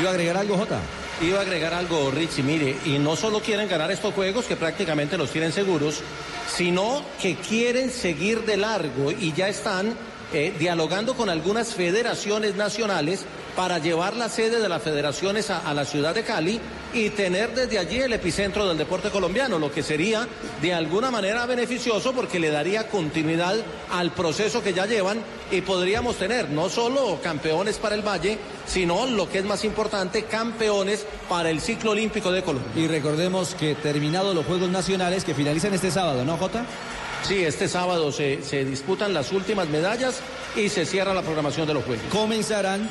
¿Iba a agregar algo, Jota? Iba a agregar algo, Richie, mire, y no solo quieren ganar estos juegos, que prácticamente los tienen seguros, sino que quieren seguir de largo y ya están eh, dialogando con algunas federaciones nacionales para llevar la sede de las federaciones a, la ciudad de Cali y tener desde allí el epicentro del deporte colombiano, lo que sería de alguna manera beneficioso porque le daría continuidad al proceso que ya llevan y podríamos tener no solo campeones para el Valle, sino lo que es más importante, campeones para el ciclo olímpico de Colombia. Y recordemos que terminados los Juegos Nacionales que finalizan este sábado, ¿no, Jota? Sí, este sábado se, se disputan las últimas medallas y se cierra la programación de los Juegos. Comenzarán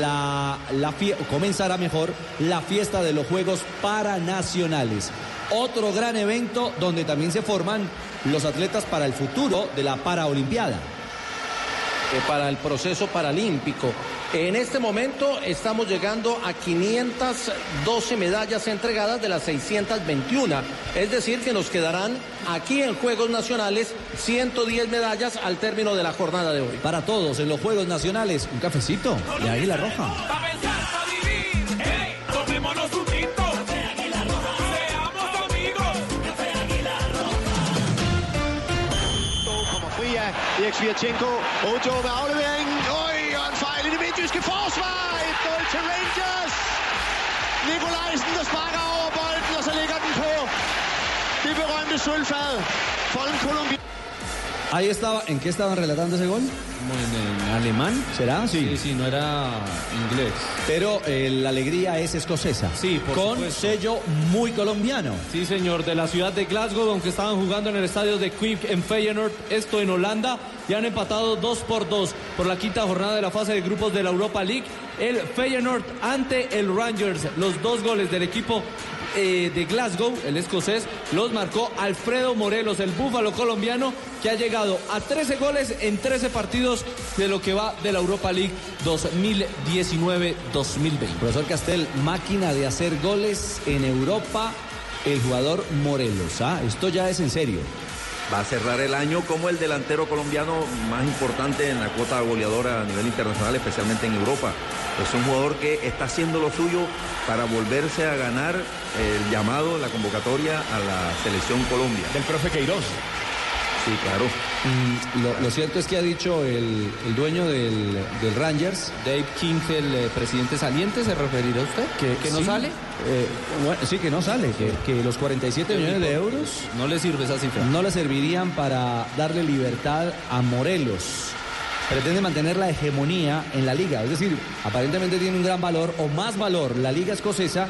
la, la fie- comenzará mejor la fiesta de los Juegos Paranacionales. Otro gran evento donde también se forman los atletas para el futuro de la Paraolimpiada. eh, para el proceso paralímpico. En este momento estamos llegando a 512 medallas entregadas de las 621. Es decir, que nos quedarán aquí en Juegos Nacionales 110 medallas al término de la jornada de hoy. Para todos en los Juegos Nacionales, un cafecito de Águila Roja. Pa' pensar, pa' vivir. Til Rangers. Nikolajsen, der sparker over bolden, og så ligger den på det berømte sølvfad for en. Ahí estaba, ¿en qué estaban relatando ese gol? en alemán. ¿Será? Sí. Sí, sí, no era inglés. Pero eh, la alegría es escocesa. Sí, por Con supuesto. sello muy colombiano. Sí, señor, de la ciudad de Glasgow, aunque estaban jugando en el estadio de Quick en Feyenoord, esto en Holanda, y han empatado 2 por 2 por la quinta jornada de la fase de grupos de la Europa League. El Feyenoord ante el Rangers, los dos goles del equipo eh, de Glasgow, el escocés, los marcó Alfredo Morelos, el búfalo colombiano, que ha llegado a 13 goles en 13 partidos de lo que va de la Europa League 2019-2020. Profesor Castel, máquina de hacer goles en Europa, el jugador Morelos. ¿ah? Esto ya es en serio. Va a cerrar el año como el delantero colombiano más importante en la cuota goleadora a nivel internacional, especialmente en Europa. Es un jugador que está haciendo lo suyo para volverse a ganar el llamado, la convocatoria a la selección Colombia. Del profe Queiroz. Sí, claro. Mm, lo, lo cierto es que ha dicho el, el dueño del, del Rangers. Dave King, el eh, presidente saliente, ¿se referirá a usted? ¿Que, que no sí, sale? eh, bueno, sí, que no sale, que, que los 47 millones de euros No le sirve esa cifra. no le servirían para darle libertad a Morelos. Pretende mantener la hegemonía en la liga, es decir, aparentemente tiene un gran valor o más valor la liga escocesa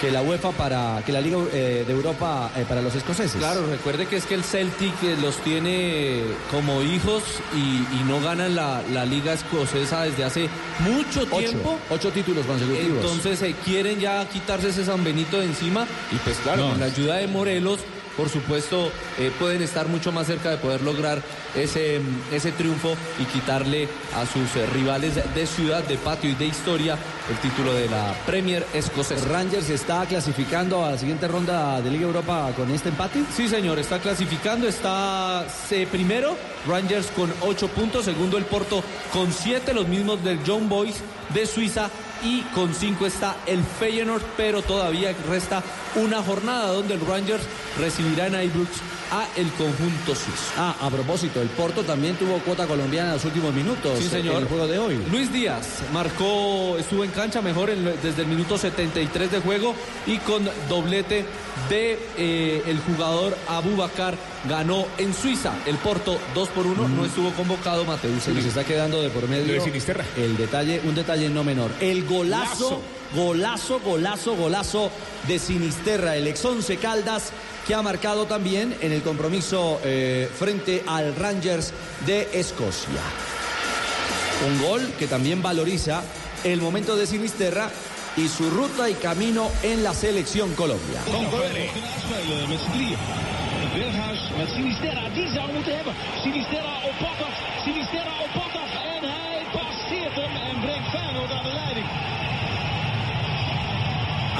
que la UEFA para que la liga eh, de Europa eh, para los escoceses. Claro, recuerde que es que el Celtic eh, los tiene como hijos y, y no ganan la, la liga escocesa desde hace mucho Ocho, tiempo. ocho títulos consecutivos. Entonces eh, quieren ya quitarse ese San Benito de encima y pues claro, No. con la ayuda de Morelos, por supuesto, eh, pueden estar mucho más cerca de poder lograr ese, ese triunfo y quitarle a sus eh, rivales de ciudad, de patio y de historia el título de la Premier escocesa. Rangers está clasificando a la siguiente ronda de Liga Europa con este empate. Sí, señor, está clasificando, está eh, primero Rangers con 8 puntos, segundo el Porto con 7, los mismos del John Boys de Suiza y con cinco está el Feyenoord, pero todavía resta una jornada donde el Rangers recibirá en Ibrox a el conjunto suizo. Ah, a propósito, el Porto también tuvo cuota colombiana en los últimos minutos Sí, señor. en el juego de hoy. Luis Díaz marcó, estuvo en cancha mejor en- desde el minuto 73 de juego y con doblete de eh, el jugador Abubakar ganó en Suiza. El Porto 2 por 1 no estuvo convocado Mateus. Se nos está quedando de por medio de Sinisterra. el detalle, un detalle no menor. El golazo, golazo, golazo, golazo de Sinisterra, el ex once Caldas, que ha marcado también en el compromiso eh, frente al Rangers de Escocia. Un gol que también valoriza el momento de Sinisterra y su ruta y camino en la selección Colombia. met Sinisterra,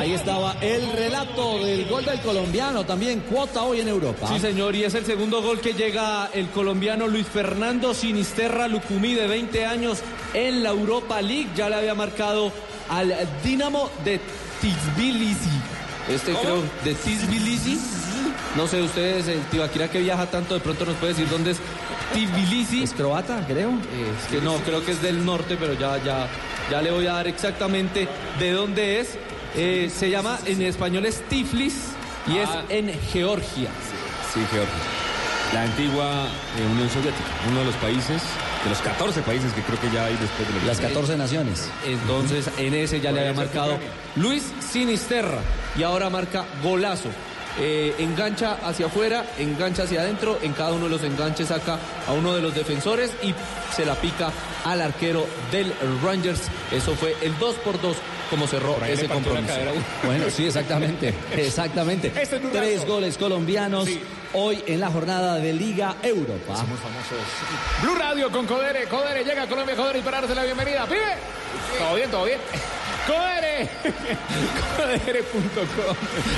Ahí estaba el relato del gol del colombiano, también cuota hoy en Europa. Sí, señor, y es el segundo gol que llega el colombiano Luis Fernando Sinisterra Lucumí, de 20 años, en la Europa League. Ya le había marcado al Dinamo de Tbilisi. Este creo, de Tbilisi. No sé, ustedes, el Tibaquira que viaja tanto, de pronto nos puede decir dónde es Tbilisi. ¿Es croata, creo? Es que no, creo que es del norte, pero ya, ya, ya le voy a dar exactamente de dónde es. Eh, se llama, en español es Tiflis y es en Georgia. Sí, Georgia. La antigua eh, Unión Soviética, uno de los países, de los 14 países que creo que ya hay después de la Las 14 naciones. Entonces, en ese ya le había marcado Luis Sinisterra y ahora marca golazo. Eh, engancha hacia afuera, engancha hacia adentro, en cada uno de los enganches saca a uno de los defensores y se la pica al arquero del Rangers. Eso fue el 2 por 2 como cerró ese compromiso. Bueno, sí, exactamente. Exactamente. Este es Blue Tres goles colombianos hoy en la jornada de Liga Europa. Blue Radio con Codere. Codere llega a Colombia, Codere y para darse la bienvenida. ¡Pibe! Todo bien, todo bien. Codere. Codere.com.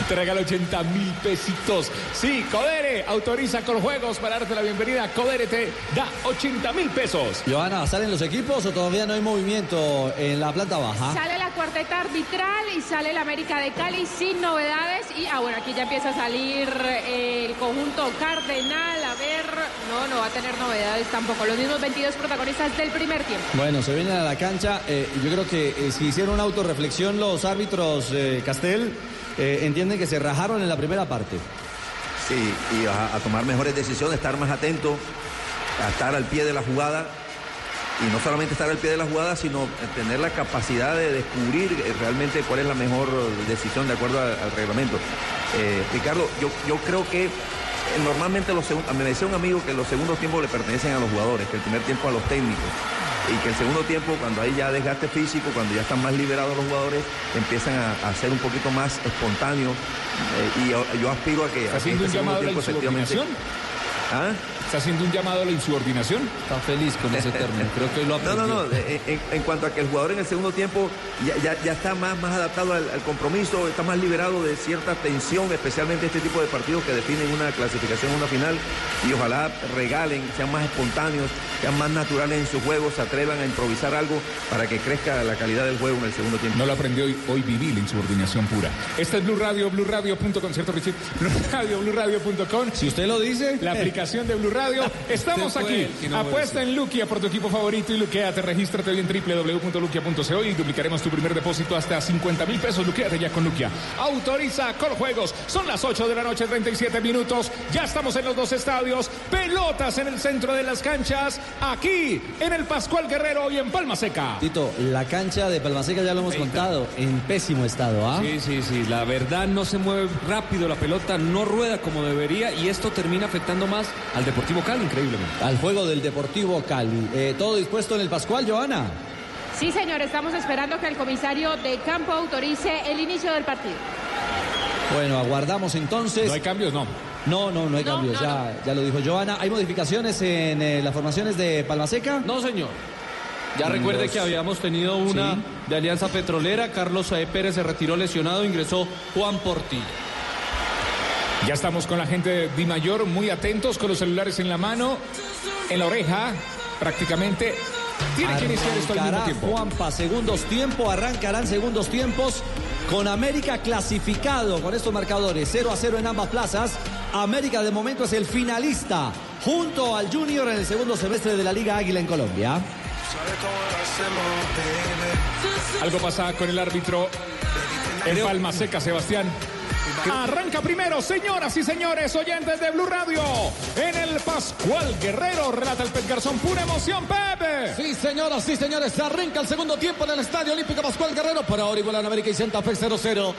Te regala 80 mil pesitos. Sí, Codere autoriza con juegos para darte la bienvenida. Codere te da 80 mil pesos. Johanna, ¿salen los equipos o todavía no hay movimiento en la planta baja? Sale la cuarteta arbitral y sale el América de Cali sin novedades. Y ah, bueno, aquí ya empieza a salir eh, el conjunto Cardenal. No, no va a tener novedades tampoco. Los mismos 22 protagonistas del primer tiempo. Bueno, se vienen a la cancha. eh, yo creo que eh, si hicieron una autorreflexión los árbitros eh, Castel, eh, entienden que se rajaron en la primera parte. Sí, y a, a tomar mejores decisiones, estar más atento, a estar al pie de la jugada. Y no solamente estar al pie de la jugada, sino tener la capacidad de descubrir realmente cuál es la mejor decisión de acuerdo al, al reglamento. Eh, Ricardo, yo, yo creo que normalmente los me decía un amigo que los segundos tiempos le pertenecen a los jugadores, que el primer tiempo a los técnicos. Y que el segundo tiempo, cuando hay ya desgaste físico, cuando ya están más liberados los jugadores, empiezan a, a ser un poquito más espontáneos. Eh, y yo, yo aspiro a que, a ¿Está que haciendo un este segundo llamado a la tiempo efectivamente-? ¿Ah? ¿Está haciendo un llamado a la insubordinación? Está feliz con ese término. Creo que hoy lo No, aprendió. no, no. En, en- en cuanto a que el jugador en el segundo tiempo ya, ya- ya está más, más adaptado al, al compromiso, está más liberado de cierta tensión, especialmente este tipo de partidos que definen una clasificación, una final, y ojalá regalen, sean más espontáneos, sean más naturales en su juego, se atrevan a improvisar algo para que crezca la calidad del juego en el segundo tiempo. No lo aprendió hoy, hoy viví la insubordinación pura. Este es Blue Radio, BlueRadio.com, ¿cierto, Richie? Blue Radio, BlueRadio.com. Si usted lo dice. La aplicación de Blue Radio. Estamos aquí. no Apuesta en Luquia por tu equipo favorito y luqueate. Regístrate hoy en www.luquia.co y duplicaremos tu primer depósito hasta 50 mil pesos. Luqueate ya con Luquia. Autoriza con juegos. Son las 8 de la noche, 37 minutos. Ya estamos en los dos estadios. Pelotas en el centro de las canchas. Aquí en el Pascual Guerrero y en Palma Seca. Tito, la cancha de Palmaseca ya lo hemos contado, en pésimo estado, ¿ah? Sí, sí, sí. La verdad no se mueve rápido la pelota, no rueda como debería y esto termina afectando más al Deportivo Cali, increíblemente. Al juego del Deportivo Cali. Eh, ¿Todo dispuesto en el Pascual, Johanna? Sí, señor, estamos esperando que el comisario de campo autorice el inicio del partido. Bueno, aguardamos entonces. No hay cambios, no. No, no, no hay No, cambios, no, ya, ya lo dijo Johanna. ¿Hay modificaciones en eh, las formaciones de Palmaseca? No, señor. Ya recuerde Los- que habíamos tenido una Sí. de Alianza Petrolera. Carlos Sae Pérez se retiró lesionado, ingresó Juan Portillo. Ya estamos con la gente de Di Mayor, muy atentos, con los celulares en la mano, en la oreja, prácticamente Tiene que iniciar esto al mismo tiempo. Juanpa, segundos tiempo, arrancarán segundos tiempos con América clasificado con estos marcadores 0 a 0 en ambas plazas. América de momento es el finalista junto al Junior en el segundo semestre de la Liga Águila en Colombia. Algo pasa con el árbitro en Palma Seca, Sebastián. Arranca primero, señoras y señores, oyentes de Blue Radio. En el Pascual Guerrero, relata el Pet Garzón. Pura emoción, Pepe. Sí, señoras, sí, señores. Se arranca el segundo tiempo en el Estadio Olímpico Pascual Guerrero. Por ahora igualan América y Santa Fe 0-0.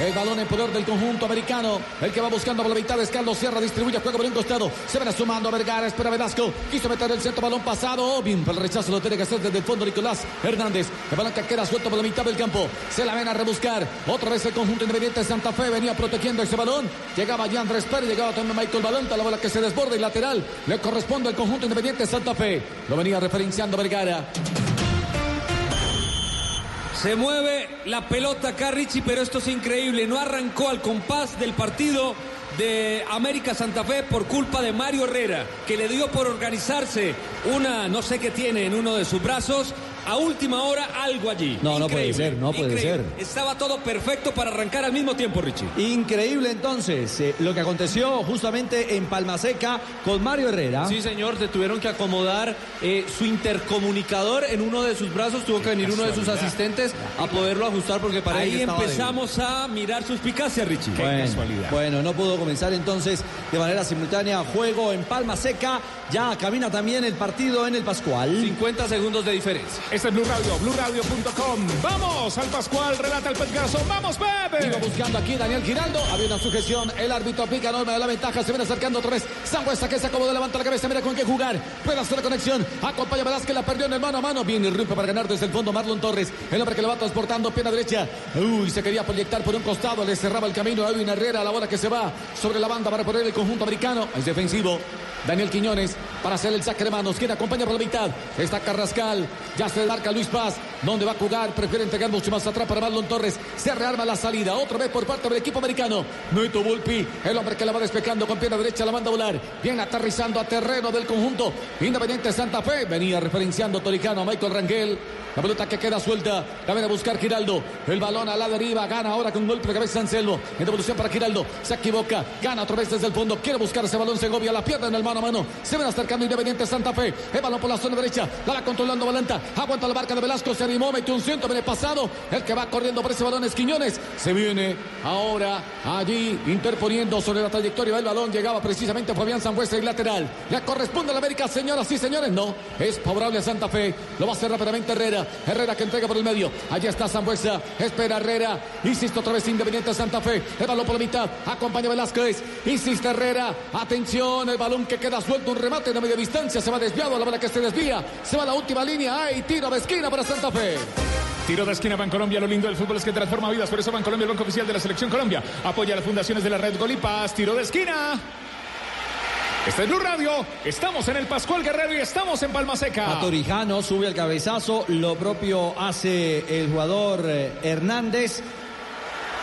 El balón en poder del conjunto americano. El que va buscando por la mitad es Carlos Sierra. Distribuye juego por un costado. Se van sumando a Vergara. Espera Velasco. Quiso meter el centro balón pasado. Oh, bien, pero el rechazo lo tiene que hacer desde el fondo Nicolás Hernández. El balón que queda suelto por la mitad del campo. Se la ven a rebuscar. Otra vez el conjunto independiente de Santa Fe venía protegiendo ese balón. Llegaba ya Andrés Pérez. Llegaba también Michael Balonta. La bola que se desborda y lateral. Le corresponde al conjunto independiente de Santa Fe. Lo venía referenciando Vergara. Se mueve la pelota acá, Richie, pero esto es increíble. No arrancó al compás del partido de América Santa Fe por culpa de Mario Herrera, que le dio por organizarse una, no sé qué tiene en uno de sus brazos. A última hora, algo allí. No, no puede ser, no puede increíble. ser. Estaba todo perfecto para arrancar al mismo tiempo, Richie. Increíble entonces eh, lo que aconteció justamente en Palma Seca con Mario Herrera. Sí, señor, se tuvieron que acomodar eh, su intercomunicador en uno de sus brazos. Tuvo que venir uno de sus asistentes a poderlo ajustar porque para Ahí empezamos a mirar suspicacia, Richie. Bueno, bueno, no pudo comenzar entonces de manera simultánea juego en Palma Seca. Ya camina también el partido en el Pascual. 50 segundos de diferencia. Este es Blue Radio, BlueRadio.com. Vamos al Pascual, relata el Pet Garzón. Vamos, Pepe. Iba buscando aquí Daniel Giraldo. Había una sujeción. El árbitro pica enorme de la ventaja. Se viene acercando otra vez. Sangüesa que se acomoda, levanta la cabeza. Mira con qué jugar. Puede hacer la conexión. Acompaña Velázquez. La perdió en el mano a mano. Viene y rompe para ganar desde el fondo Marlon Torres. El hombre que lo va transportando. Pierna derecha. Uy, se quería proyectar por un costado. Le cerraba el camino a Edwin Herrera. La bola que se va sobre la banda para poner el conjunto americano. Es defensivo. Daniel Quiñones para hacer el saque de manos. Quien acompaña por la mitad. Está Carrascal. Ya se marca Luis Paz. ¿Dónde va a jugar? Prefiere entregar mucho más atrás para Marlon Torres. Se rearma la salida. Otra vez por parte del equipo americano. Noito Volpi. El hombre que la va despejando con pierna derecha. La manda a volar. Viene aterrizando a terreno del conjunto. Independiente Santa Fe. Venía referenciando Toricano a Michael Rangel. La pelota que queda suelta. La viene a buscar Giraldo. El balón a la deriva. Gana ahora con golpe de cabeza Anselmo. En devolución para Giraldo. Se equivoca. Gana otra vez desde el fondo. Quiere buscar ese balón Segovia. La pierde en el mano a mano. Se ven acercando Independiente Santa Fe. El balón por la zona derecha. La va controlando Valenta. Aguanta la barca de Velasco. Se animó. Metió un centro. Viene pasado. El que va corriendo por ese balón es Quiñones. Se viene ahora allí interponiendo sobre la trayectoria del balón. Llegaba precisamente Fabián Zambuesa y lateral. Le corresponde a la América, señoras y señores. No. Es favorable a Santa Fe. Lo va a hacer rápidamente Herrera. Herrera que entrega por el medio. Allí está Zambuesa. Espera Herrera. Insiste otra vez Independiente Santa Fe. El balón por la mitad. Acompaña Velázquez. Insiste Herrera. Atención. El balón que queda suelto. Un remate de media distancia. Se va desviado. La bola que se desvía. Se va a la última línea. Hay tiro de esquina para Santa Fe. Tiro de esquina Bancolombia, lo lindo del fútbol es que transforma vidas. Por eso Bancolombia, el banco oficial de la Selección Colombia, apoya a las fundaciones de la red Gol y Paz. Tiro de esquina. Este es Blue Radio. Estamos en el Pascual Guerrero y estamos en Palma Seca. A Torijano sube al cabezazo, lo propio hace el jugador eh, Hernández.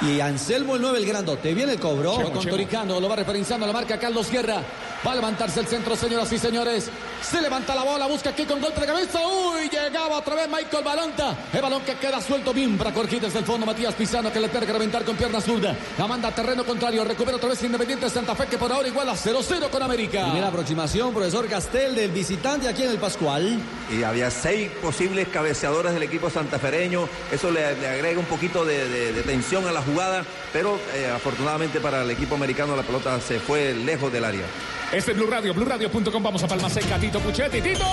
Y Anselmo el 9, el grandote. Viene el cobro. con Toricano, lo va referenciando la marca Carlos Guerra. Va a levantarse el centro, señoras y señores. Se levanta la bola, busca aquí con golpe de cabeza. Uy, llegaba otra vez Michael Balonta. El balón que queda suelto bien para corregir desde el fondo. Matías Pizano que le tiene que reventar con pierna zurda. La manda a terreno contrario. Recupera otra vez Independiente Santa Fe que por ahora iguala 0-0 con América. Primera aproximación, profesor Castel del visitante aquí en el Pascual. Y había seis posibles cabeceadores del equipo santafereño. Eso le, le agrega un poquito de, de- de tensión a la jugada, pero eh, afortunadamente para el equipo americano la pelota se fue lejos del área. Este es Blue Radio, BlueRadio.com. Vamos a Palma Seca. Tito Puchetti. Tito.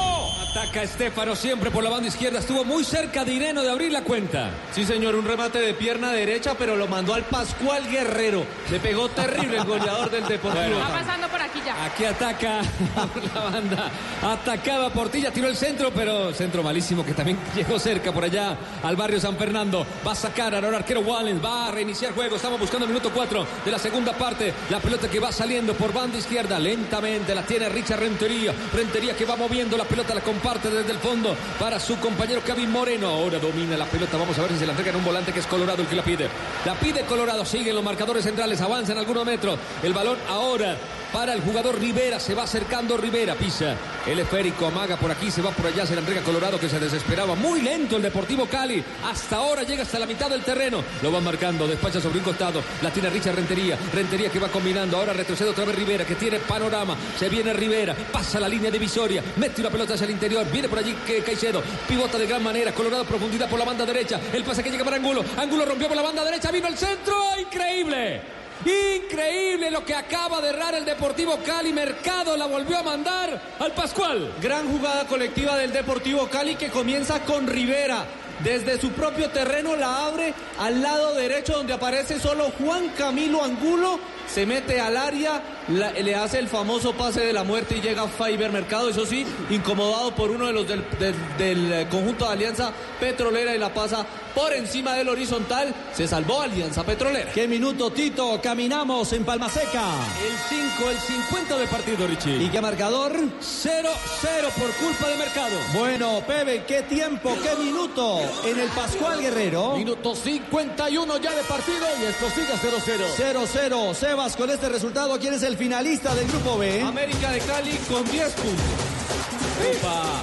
Ataca Estefano siempre por la banda izquierda. Estuvo muy cerca de Ireno de abrir la cuenta. Sí, señor, un remate de pierna derecha, pero lo mandó al Pascual Guerrero. Le pegó terrible el goleador del Deportivo. Va pasando por aquí ya. Aquí ataca la banda. Atacaba Portilla, tiró el centro, pero centro malísimo que también llegó cerca por allá al barrio San Fernando. Va a sacar al arquero Wallen, va a reiniciar juego. Estamos buscando el minuto 4 de la segunda parte. La pelota que va saliendo por banda izquierda. Lentamente la tiene Richard Rentería. Rentería que va moviendo la pelota, la acompaña parte desde el fondo para su compañero Kevin Moreno. Ahora domina la pelota. Vamos a ver si se la entrega en un volante que es Colorado el que la pide. La pide Colorado. Siguen los marcadores centrales. Avanzan algunos metros. El balón ahora para el jugador Rivera. Se va acercando Rivera. Pisa el esférico. Amaga por aquí. Se va por allá. Se la entrega Colorado que se desesperaba. Muy lento el Deportivo Cali. Hasta ahora llega hasta la mitad del terreno. Lo van marcando. Despacha sobre un costado. La tiene Richard Rentería. Rentería que va combinando. Ahora retrocede otra vez Rivera que tiene panorama. Se viene Rivera. Pasa la línea divisoria. Mete una pelota hacia el interior. Viene por allí que Caicedo. Pivota de gran manera. Colorado profundidad por la banda derecha. El pase que llega para Angulo. Angulo rompió por la banda derecha. Vino el centro. Increíble. Increíble lo que acaba de errar el Deportivo Cali. Mercado la volvió a mandar al Pascual. Gran jugada colectiva del Deportivo Cali que comienza con Rivera. Desde su propio terreno la abre al lado derecho donde aparece solo Juan Camilo Angulo. Se mete al área, la- le hace el famoso pase de la muerte y llega Fiber Mercado. Eso sí, incomodado por uno de los del, del- del, eh, conjunto de Alianza Petrolera y la pasa por encima del horizontal. Se salvó Alianza Petrolera. ¿Qué minuto, Tito? Caminamos en Palma Seca. El 5, el 50 del partido, Richie. ¿Y qué marcador? 0-0 por culpa de Mercado. Bueno, Pepe, ¿qué tiempo, qué minuto en el Pascual Guerrero? Minuto 51 ya de partido y esto sigue 0-0. 0-0. Con este resultado, ¿quién es el finalista del grupo B? América de Cali con 10 puntos. Upa,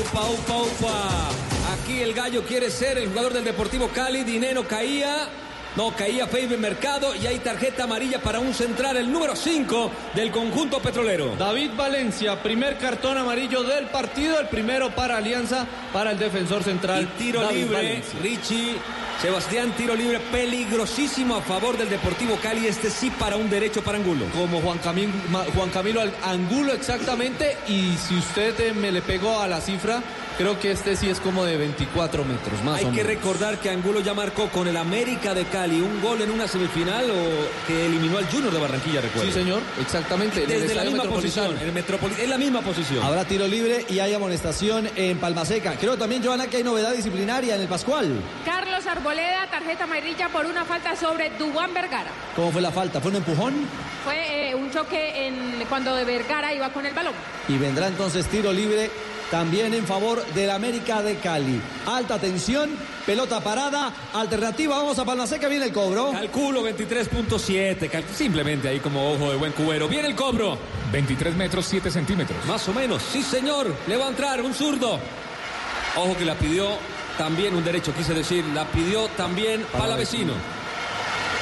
upa, upa, upa. Aquí el gallo quiere ser el jugador del Deportivo Cali. Dinero caía. No, caía Feibe Mercado y hay tarjeta amarilla para un central, el número 5 del conjunto petrolero. David Valencia, primer cartón amarillo del partido, el primero para Alianza, para el defensor central. Y tiro David libre, Valencia. Richie. Sebastián, tiro libre peligrosísimo a favor del Deportivo Cali. Este sí para un derecho para Angulo. Como Juan Camilo, Juan Camilo Angulo exactamente. Y si usted eh, me le pegó a la cifra, creo que este sí es como de 24 metros, más Hay o que menos. recordar que Angulo ya marcó con el América de Cali un gol en una semifinal o que eliminó al Junior de Barranquilla, recuerdo. Sí, señor, exactamente. en Desde la misma posición, en el Metropoli- es la misma posición. Habrá tiro libre y hay amonestación en Palma Seca. Creo también, Joana, que hay novedad disciplinaria en el Pascual. Carlos Arboleda, tarjeta amarilla por una falta sobre Dubán Vergara. ¿Cómo fue la falta? ¿Fue un empujón? Fue eh, un choque en, cuando de Vergara iba con el balón. Y vendrá entonces tiro libre también en favor del América de Cali. Alta tensión, pelota parada, alternativa, vamos a Palma Seca, viene el cobro. Calculo 23.7, cal- simplemente ahí como ojo de buen cubero. Viene el cobro. 23 metros 7 centímetros. Más o menos, sí señor, le va a entrar un zurdo. Ojo que la pidió también un derecho, quise decir, la pidió también Palavecino.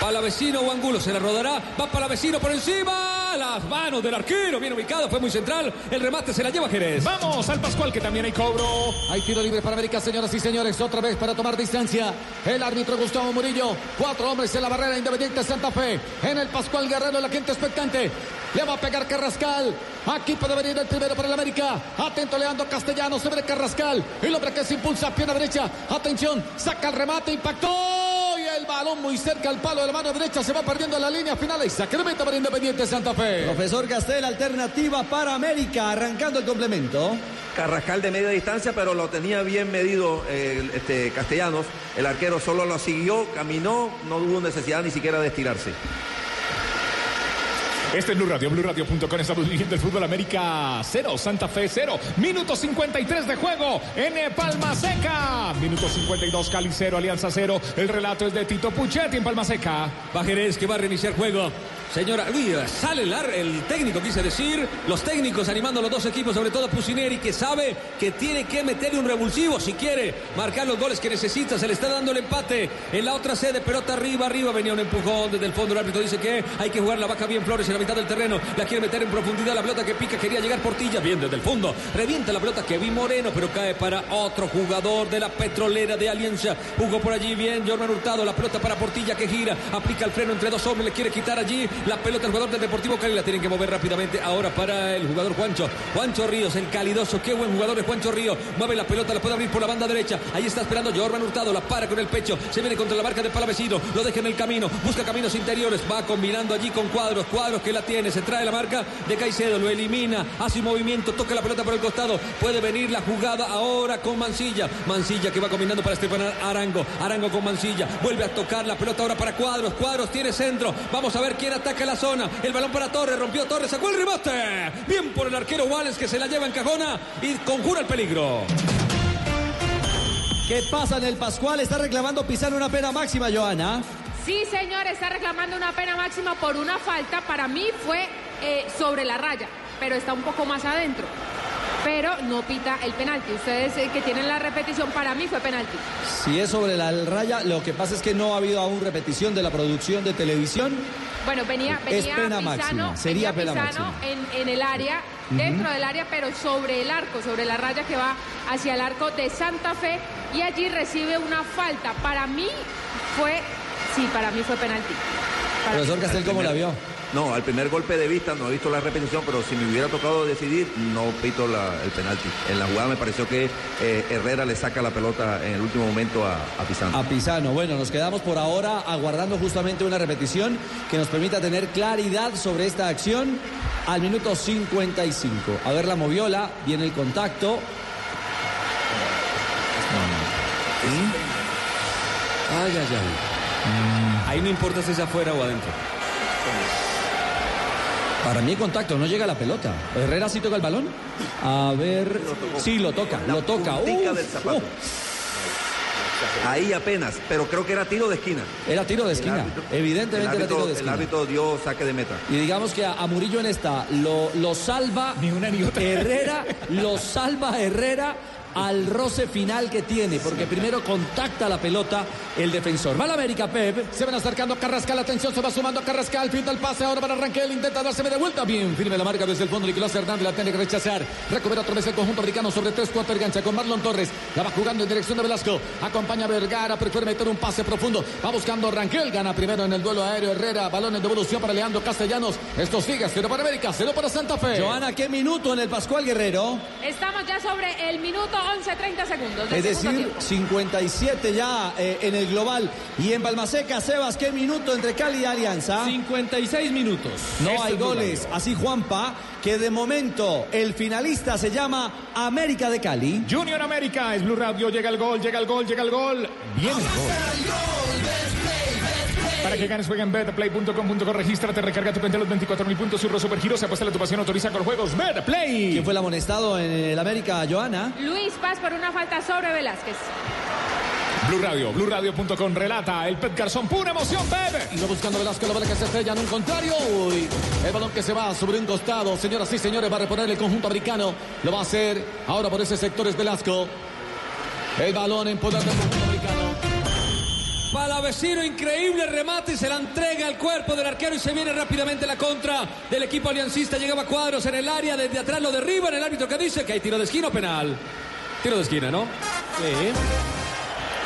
Palavecino o Angulo se la rodará, va Palavecino por encima, las manos del arquero, bien ubicado, fue muy central, el remate se la lleva Jerez. Vamos al Pascual que también hay cobro. Hay tiro libre para América, señoras y señores. Otra vez para tomar distancia. El árbitro Gustavo Murillo. Cuatro hombres en la barrera Independiente Santa Fe. En el Pascual Guerrero, la gente expectante. Le va a pegar Carrascal. Aquí puede venir el primero para el América. Atento Leandro Castellano. Se ve Carrascal. El hombre que se impulsa, pierna derecha. Atención. Saca el remate. Impactó. El balón muy cerca al palo de la mano derecha. Se va perdiendo en la línea final. Y Sacramento para Independiente Santa Fe. Profesor Castel, alternativa para América, arrancando el complemento. Carrascal de media distancia, pero lo tenía bien medido eh, este, Castellanos. El arquero solo lo siguió, caminó, no hubo necesidad ni siquiera de estirarse. Este es Blue Radio, BlueRadio.com. Estamos viviendo el fútbol América 0, Santa Fe 0. Minuto 53 de juego en eh, Palma Seca. Minuto 52, Cali 0, Alianza 0. El relato es de Tito Puchetti en Palma Seca. Que va a reiniciar juego. Señora, uy, sale el, el técnico, quise decir. Los técnicos animando a los dos equipos, sobre todo Pusineri, que sabe que tiene que meterle un revulsivo si quiere marcar los goles que necesita. Se le está dando el empate en la otra sede. Pelota arriba, arriba. Venía un empujón desde el fondo. El árbitro dice que hay que jugar la baja bien Flores en la mitad del terreno. La quiere meter en profundidad. La pelota que pica, quería llegar Portilla. Bien desde el fondo. Revienta la pelota que vi Moreno, pero cae para otro jugador de la petrolera de Alianza. Jugó por allí bien Jorman Hurtado. La pelota para Portilla que gira. Aplica el freno entre dos hombres. Le quiere quitar allí la pelota al jugador del Deportivo Cali. La tienen que mover rápidamente ahora para el jugador Juancho. Juancho Ríos, el calidoso. Qué buen jugador es Juancho Ríos. Mueve la pelota, la puede abrir por la banda derecha. Ahí está esperando Jorman Hurtado. La para con el pecho. Se viene contra la marca de Palavecino. Lo deja en el camino. Busca caminos interiores. Va combinando allí con cuadros. Cuadros que la tiene. Se trae la marca de Caicedo. Lo elimina. Hace un movimiento. Toca la pelota por el costado. Puede venir la jugada ahora con Mancilla. Mancilla que va combinando para Estefan Arango. Arango con Mancilla. Vuelve a tocar la pelota ahora para Cuadros. Cuadros tiene centro. Vamos a ver quién ataca. Ataca la zona. El balón para Torres, rompió Torres, sacó el rebote. Bien por el arquero Wallace que se la lleva en cajona y conjura el peligro. ¿Qué pasa en el Pascual? Está reclamando Pizarro una pena máxima, Joana. Sí, señor, está reclamando una pena máxima por una falta. Para mí fue eh, sobre la raya, pero está un poco más adentro. Pero no pita el penalti. Ustedes eh, que tienen la repetición, para mí fue penalti. Si es sobre la raya, lo que pasa es que no ha habido aún repetición de la producción de televisión. Bueno, venía, venía pena máxima, sería venía pena máxima. En, en el área, dentro del área, pero sobre el arco, sobre la raya que va hacia el arco de Santa Fe y allí recibe una falta. Para mí fue, sí, para mí fue penalti. Para Profesor. Castel, ¿cómo la vio? No, al primer golpe de vista no he visto la repetición, pero si me hubiera tocado decidir, no pito la- el penalti. En la jugada me pareció que eh, Herrera le saca la pelota en el último momento a, a Pizano. A Pisano. Bueno, nos quedamos por ahora aguardando justamente una repetición que nos permita tener claridad sobre esta acción al minuto 55. A ver la moviola, viene el contacto. Ay, ay, ay. Ahí no importa si es afuera o adentro. Para mí contacto, no llega la pelota. Herrera sí toca el balón. A ver, sí lo toca, lo toca. puntica Uf, del zapato. uf. Ahí apenas, pero creo que era tiro de esquina. Era tiro de El esquina. árbitro- Evidentemente el era árbitro, tiro de el esquina. árbitro dio saque de meta. Y digamos que a, a Murillo en esta lo, lo salva Herrera, lo salva Herrera al roce final que tiene, porque primero contacta la pelota el defensor. Va la América, Pep. Se van acercando Carrascal, atención, se va sumando Carrascal, pinta el pase ahora para Rangel, intenta darse media vuelta, bien, firme la marca desde el fondo, Nicolás Hernández la tiene que rechazar, recupera otra vez el conjunto americano sobre tres cuartos de gancha con Marlon Torres, la va jugando en dirección de Velasco, acompaña a Vergara, prefiere meter un pase profundo, va buscando Rangel, gana primero en el duelo aéreo Herrera, balón en devolución para Leandro Castellanos, esto sigue, cero para América, cero para Santa Fe. Joana, ¿qué minuto en el Pascual Guerrero? Estamos ya sobre el minuto 11, 30 segundos. Es decir, tiempo. 57 ya eh, en el global. Y en Balmaseca, Sebas, ¿qué minuto entre Cali y Alianza? 56 minutos. No Esto hay goles. Así Juanpa, que de momento el finalista se llama América de Cali. Junior América es Blue Radio, llega el gol, llega el gol, llega el gol. Viene el gol. Para que ganes, juega en betplay.com.co, regístrate, recarga tu cuenta de los 24 mil puntos, surro supergiros, apuesta a tu pasión, autoriza con juegos, Betplay. ¿Quién fue el amonestado en el América, Joana? Luis Paz por una falta sobre Velázquez. Blue Radio, BlueRadio.com relata el Pet Garzón, pura emoción, Pep. Y va buscando Velasco, la bola que se estrella en un contrario. Uy, el balón que se va sobre un costado. Señoras y señores, va a reponer el conjunto americano. Lo va a hacer ahora por ese sector es Velasco. El balón en poder americano. Palavecino, increíble remate se la entrega al cuerpo del arquero y se viene rápidamente la contra del equipo aliancista. Llegaba cuadros en el área, desde atrás lo derriban. El árbitro que dice que hay tiro de esquina o penal. Tiro de esquina, ¿no? Sí.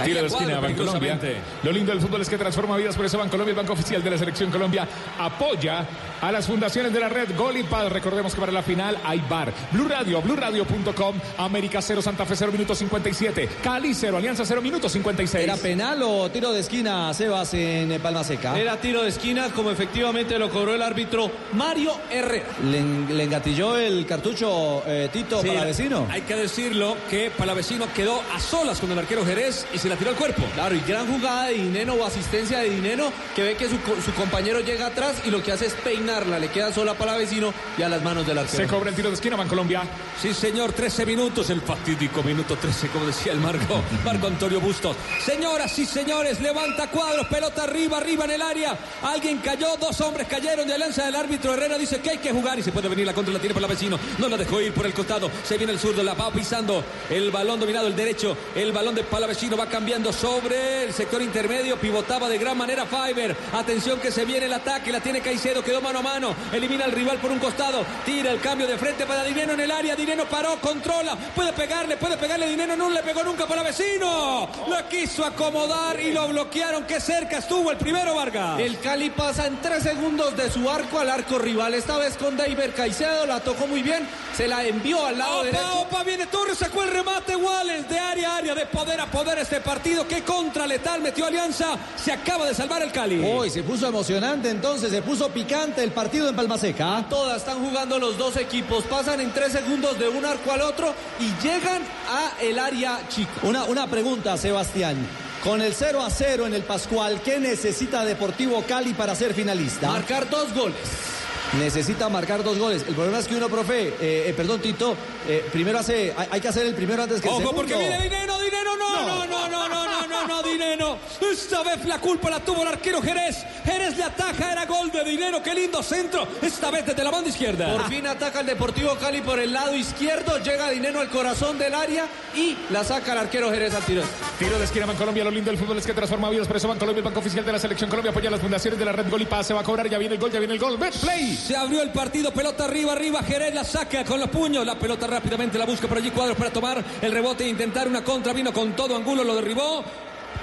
Tiro de esquina, Bancolombia. Lo lindo del fútbol es que transforma vidas, por eso Bancolombia, el banco oficial de la Selección Colombia, apoya a las fundaciones de la red Gol y Paz. Recordemos que para la final hay bar. Blue Radio, BlueRadio.com, América 0, Santa Fe 0, minuto 57. Cali 0, Alianza 0, minuto 56. ¿Era penal o tiro de esquina, Sebas, en eh, Palma Seca? Era tiro de esquina, como efectivamente lo cobró el árbitro Mario Herrera. ¿Le, en- le engatilló el cartucho eh, Tito Sí, para vecino? Hay que decirlo que Palavecino quedó a solas con el arquero Jerez y se la tiró al cuerpo. Claro, y gran jugada de Dineno o asistencia de Dineno que ve que su, su compañero llega atrás y lo que hace es peinarla, le queda sola para vecino y a las manos del arquero. Se cobra el tiro de esquina, Bancolombia. Sí, señor, 13 minutos, el fatídico minuto 13, como decía el Marco, Marco Antonio Bustos. Señoras y señores, levanta cuadros, pelota arriba, arriba en el área. Alguien cayó, dos hombres cayeron de alianza del árbitro Herrera. Dice que hay que jugar y se puede venir la contra, la tiene para la vecino. No la dejó ir por el costado. Se viene el zurdo, la va pisando. El balón dominado, el derecho. El balón de Palavecino va cambiando sobre el sector intermedio. Pivotaba de gran manera Fiber. Atención que se viene el ataque, la tiene Caicedo, quedó mano a mano. Elimina al rival por un costado. Tira el cambio de frente para Dineno en el área. Dineno paró, controla. Puede pegarle, puede pegarle. Dineno no le pegó nunca para vecino. Lo quiso acomodar y lo bloquearon. Qué cerca estuvo el primero, Vargas. El Cali pasa en tres segundos de su arco al arco rival. Esta vez con David Caicedo, la tocó muy bien, se la envió al lado Opa, derecho. opa, viene Torres, sacó el remate Wallace de área a área, de poder a poder este partido. Qué contra letal metió Alianza. Se acaba de salvar el Cali. Hoy se puso emocionante entonces, se puso picante el partido en Palma Seca. Todas están jugando los dos equipos, pasan en tres segundos de un arco al otro y llegan a el área chico. Una, una pregunta, Sebastián. Con el 0 a 0 en el Pascual, ¿qué necesita Deportivo Cali para ser finalista? Marcar dos goles. Necesita marcar dos goles. El problema es que uno, profe, eh, eh, perdón, Tito, eh, primero hace, hay, hay que hacer el primero antes que el Ojo, segundo. porque viene Dinero, Dinero, no, no, no, no, no, no, no, no, Dinero. Esta vez la culpa la tuvo el arquero Jerez. Jerez le ataja, era gol de Dinero, qué lindo centro. Esta vez desde la banda izquierda. Por fin ataca el Deportivo Cali por el lado izquierdo, llega Dinero al corazón del área y la saca el arquero Jerez al tiro. Tiro de esquina Bancolombia, lo lindo del fútbol es que transforma vidas, por eso Bancolombia, el banco oficial de la selección Colombia, apoya las fundaciones de la red Gol y Paz, se va a cobrar, ya viene el gol, ya viene el gol, Betplay. Se abrió el partido, pelota arriba, arriba, Jerez la saca con los puños, la pelota rápidamente la busca por allí cuadros para tomar el rebote e intentar una contra, vino con todo Angulo, lo derribó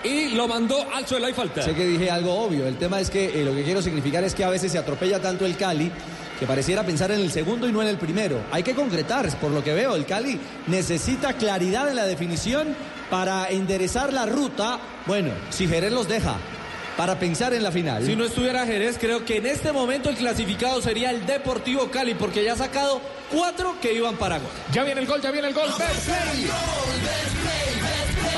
y lo mandó al suelo, hay falta. Sé que dije algo obvio. El tema es que eh, lo que quiero significar es que a veces se atropella tanto el Cali que pareciera pensar en el segundo y no en el primero. Hay que concretar, por lo que veo, el Cali necesita claridad en la definición para enderezar la ruta. Bueno, si Jerez los deja, para pensar en la final. Si no estuviera Jerez, creo que en este momento el clasificado sería el Deportivo Cali, porque ya ha sacado cuatro que iban para gol. Ya viene el gol, ya viene el gol.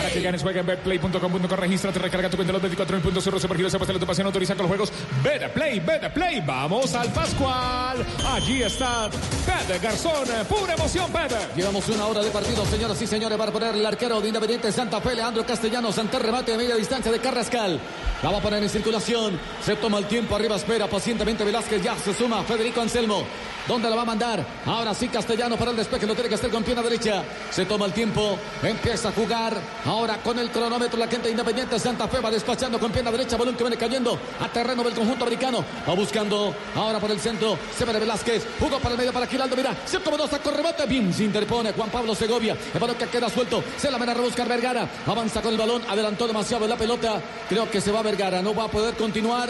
Para que ganes, juega en betplay.com.co, regístrate, recarga tu cuenta los 24 puntos, cero supergiros, se pasa tu pasión, autoriza con los juegos. Betplay, Betplay, vamos al Pascual. Allí está Pede Garzón, pura emoción, Pede. Llevamos una hora de partido, señoras y señores, para poner el arquero de Independiente Santa Fe, Leandro Castellanos, ante remate de media distancia de Carrascal. La va a poner en circulación, se toma el tiempo, arriba espera pacientemente Velázquez, ya se suma Federico Anselmo. ¿Dónde la va a mandar? Ahora sí Castellano para el despeje, lo tiene que hacer con pierna derecha. Se toma el tiempo, empieza a jugar. Con el cronómetro la gente de Independiente Santa Fe va despachando con pierna derecha, balón que viene cayendo a terreno del conjunto americano. Va buscando ahora por el centro, se ve Velázquez, jugó para el medio para Giraldo, mira, se acomodó, sacó remate, bien se interpone Juan Pablo Segovia, el balón que queda suelto, se la van a rebuscar Vergara, avanza con el balón, adelantó demasiado la pelota, creo que se va Vergara, no va a poder continuar.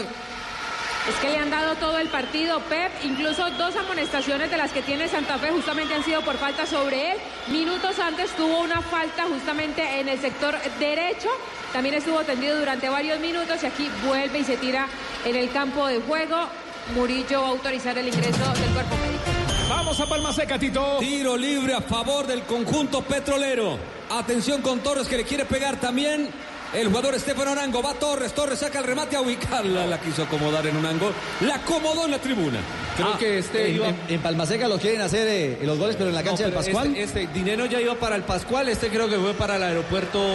Es que le han dado todo el partido, Pep. Incluso dos amonestaciones de las que tiene Santa Fe justamente han sido por falta sobre él. Minutos antes tuvo una falta justamente en el sector derecho. También estuvo tendido durante varios minutos y aquí vuelve y se tira en el campo de juego. Murillo va a autorizar el ingreso del cuerpo médico. Vamos a Palma Seca, Tito. Tiro libre a favor del conjunto petrolero. Atención con Torres que le quiere pegar también. El jugador Estefano Arango va Torres, Torres saca el remate a ubicarla, la quiso acomodar en un ángulo, la acomodó en la tribuna. Creo Ah, que este en, iba... en- en Palmaseca lo quieren hacer eh, los goles, pero en la cancha No, del pero Pascual. Este, este dinero ya iba para el Pascual, este creo que fue para el aeropuerto.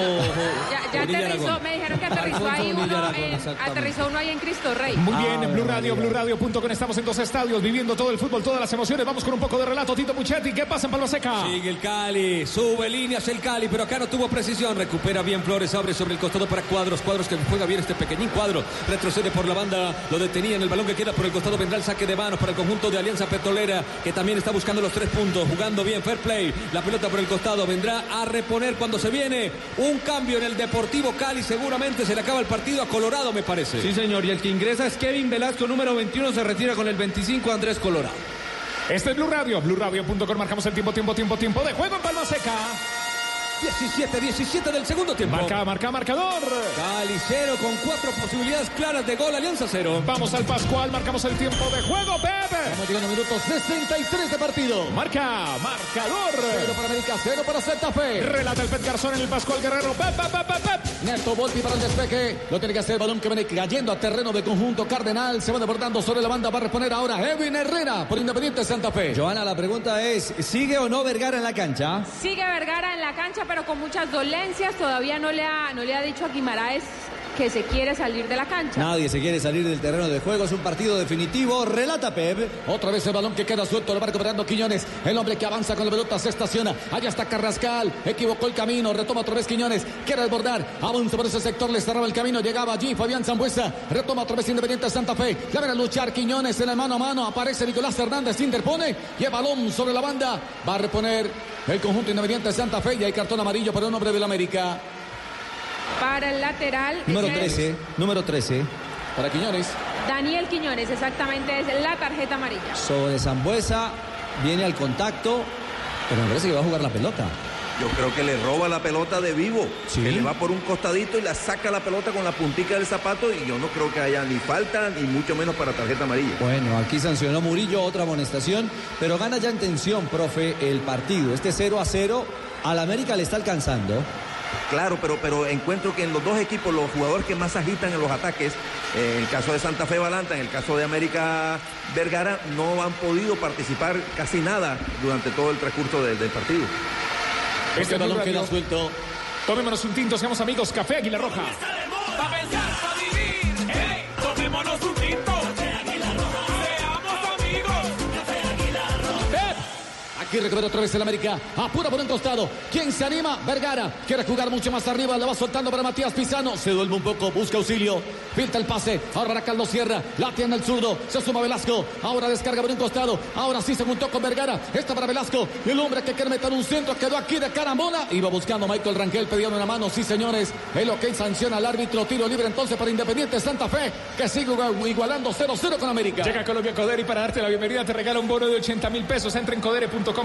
Ya, ya aterrizó, Aragón. me dijeron que aterrizó Alfonso ahí uno, Aragón, en- exactamente. aterrizó uno ahí en Cristo Rey. Muy Ah, bien, en Blue Radio, María. BlueRadio.com. Estamos en dos estadios, viviendo todo el fútbol, todas las emociones. Vamos con un poco de relato, Tito Puchetti. ¿Qué pasa en Palma Seca? Sigue el Cali, sube líneas el Cali, pero acá no tuvo precisión. Recupera bien Flores, abre sobre el costado para cuadros. Cuadros que juega bien este pequeñín cuadro. Retrocede por la banda, lo detenía en el balón que queda por el costado. Vendrá el saque de manos para el conjunto de Alianza Petrolera, que también está buscando los tres puntos, jugando bien, fair play. La pelota por el costado vendrá a reponer cuando se viene un cambio en el Deportivo Cali. Seguramente se le acaba el partido a Colorado, me parece. Sí, señor, y el que ingresa es Kevin Velasco, número 21, se retira con el 25, Andrés Colorado. Este es Blue Radio, BlueRadio.com. Marcamos el tiempo, tiempo, tiempo, tiempo de juego en Palma Seca. 17, 17 del segundo tiempo. Marca, marca, marcador. Cali cero con cuatro posibilidades claras de gol, Alianza cero. Vamos al Pascual, marcamos el tiempo de juego, Pepe. Estamos llegando a minutos 63 de partido. Marca, marcador. Cero para América, cero para Santa Fe. Relata el Pet Garzón en el Pascual Guerrero. Pep, pep, pep, pep. Neto Volpi para el despeje. Lo tiene que hacer el balón que viene cayendo a terreno de conjunto Cardenal. Se va desbordando sobre la banda. Va a reponer ahora Edwin Herrera por Independiente Santa Fe. Joana, la pregunta es, ¿sigue o no Vergara en la cancha? Sigue Vergara en la cancha, pero con muchas dolencias. Todavía no le ha, no le ha dicho a Guimaraes que se quiere salir de la cancha. Nadie se quiere salir del terreno de juego, es un partido definitivo. Relata Pep. Otra vez el balón que queda suelto, lo va recuperando Quiñones. El hombre que avanza con la pelota se estaciona. Allá está Carrascal. Equivocó el camino. Retoma otra vez Quiñones. Quiere desbordar. Avanza por ese sector. Le cerraba el camino. Llegaba allí Fabián Zambuesa. Retoma otra vez Independiente Santa Fe. Ya van a luchar Quiñones en el mano a mano. Aparece Nicolás Hernández. Interpone. Y el balón sobre la banda. Va a reponer el conjunto Independiente Santa Fe. Y hay cartón amarillo para un hombre del América. Para el lateral. Número es 13, número 13. Para Quiñones. Daniel Quiñones, exactamente, es la tarjeta amarilla. Sobre Zambuesa, viene al contacto, pero me parece que va a jugar la pelota. Yo creo que le roba la pelota de vivo. Sí. Que le va por un costadito y la saca la pelota con la puntica del zapato y yo no creo que haya ni falta ni mucho menos para tarjeta amarilla. Bueno, aquí sancionó Murillo otra amonestación, pero gana ya en tensión, profe, el partido. Este 0 a 0 al América le está alcanzando. Claro, pero, pero encuentro que en los dos equipos los jugadores que más agitan en los ataques, eh, en el caso de Santa Fe Balanta, en el caso de América Vergara, no han podido participar casi nada durante todo el transcurso del, del partido. Este balón queda suelto. Tomémonos un tinto, seamos amigos. Café Águila Roja. Pensar, vivir. Hey, tomémonos un tinto. Aquí recupera otra vez el América. Apura por un costado. ¿Quién se anima? Vergara. Quiere jugar mucho más arriba. Le va soltando para Matías Pizano. Se duerme un poco. Busca auxilio. Filtra el pase. Ahora Carlos Sierra. La tiene el zurdo. Se suma Velasco. Ahora descarga por un costado. Ahora sí se juntó con Vergara. Esta para Velasco. El hombre que quiere meter un centro quedó aquí de carambola. Iba buscando Michael Rangel. Pidiendo una mano. Sí, señores. El ok sanciona al árbitro. Tiro libre entonces para Independiente Santa Fe. Que sigue igualando 0-0 con América. Llega Colombia Codere y para darte la bienvenida te regala un bono de 80 mil pesos. Entra en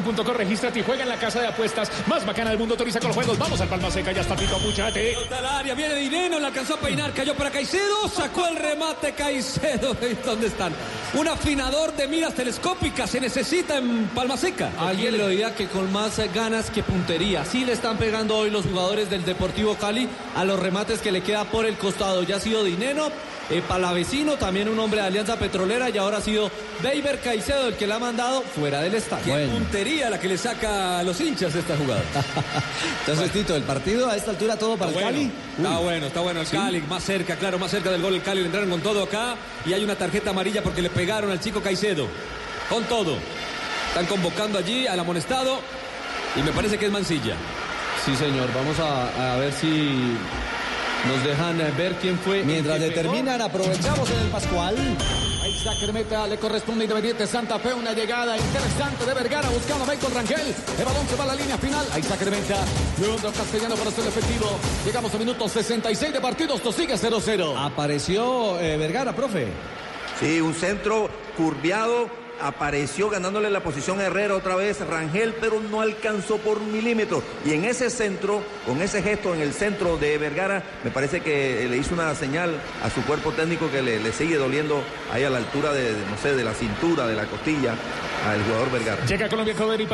codere.com.co, regístrate y juega en la casa de apuestas más bacana del mundo. Autoriza con los juegos. Vamos al Palma Seca. Ya está Tito Puchate. Área, viene Dineno, le alcanzó a peinar, cayó para Caicedo, sacó el remate Caicedo. ¿Dónde están? Un afinador de miras telescópicas se necesita en Palma Seca. Alguien lo diría que con más ganas que puntería. Sí le están pegando hoy los jugadores del Deportivo Cali a los remates que le queda por el costado. Ya ha sido Dineno, eh, Palavecino, también un hombre de Alianza Petrolera y ahora ha sido David Caicedo el que le ha mandado fuera del estadio. Qué la que le saca a los hinchas esta jugada. Entonces, Tito, el partido a esta altura todo para el Está bueno, Cali. Está bueno, está bueno el Cali, más cerca, claro, más cerca del gol el Cali, le entraron con todo acá y hay una tarjeta amarilla porque le pegaron al chico Caicedo. Con todo. Están convocando allí al amonestado y me parece que es Mancilla. Sí, señor, vamos a, a ver si nos dejan eh, ver quién fue. Mientras determinan, aprovechamos en el Pascual. Ahí saca meta, le corresponde a Independiente Santa Fe. Una llegada interesante de Vergara buscando a Michael Rangel. El balón se va a la línea final. Ahí saca meta. Leandro Castellano para ser efectivo. Llegamos a minutos 66 de partido. Esto sigue 0-0. Apareció eh, Vergara, profe. Sí, un centro curviado. Apareció ganándole la posición a Herrera otra vez Rangel, pero no alcanzó por un milímetro. Y en ese centro, con ese gesto en el centro de Vergara, me parece que le hizo una señal a su cuerpo técnico que le, sigue doliendo ahí a la altura de, no sé, de la cintura, de la costilla, al jugador Vergara. Llega Colombia Codere y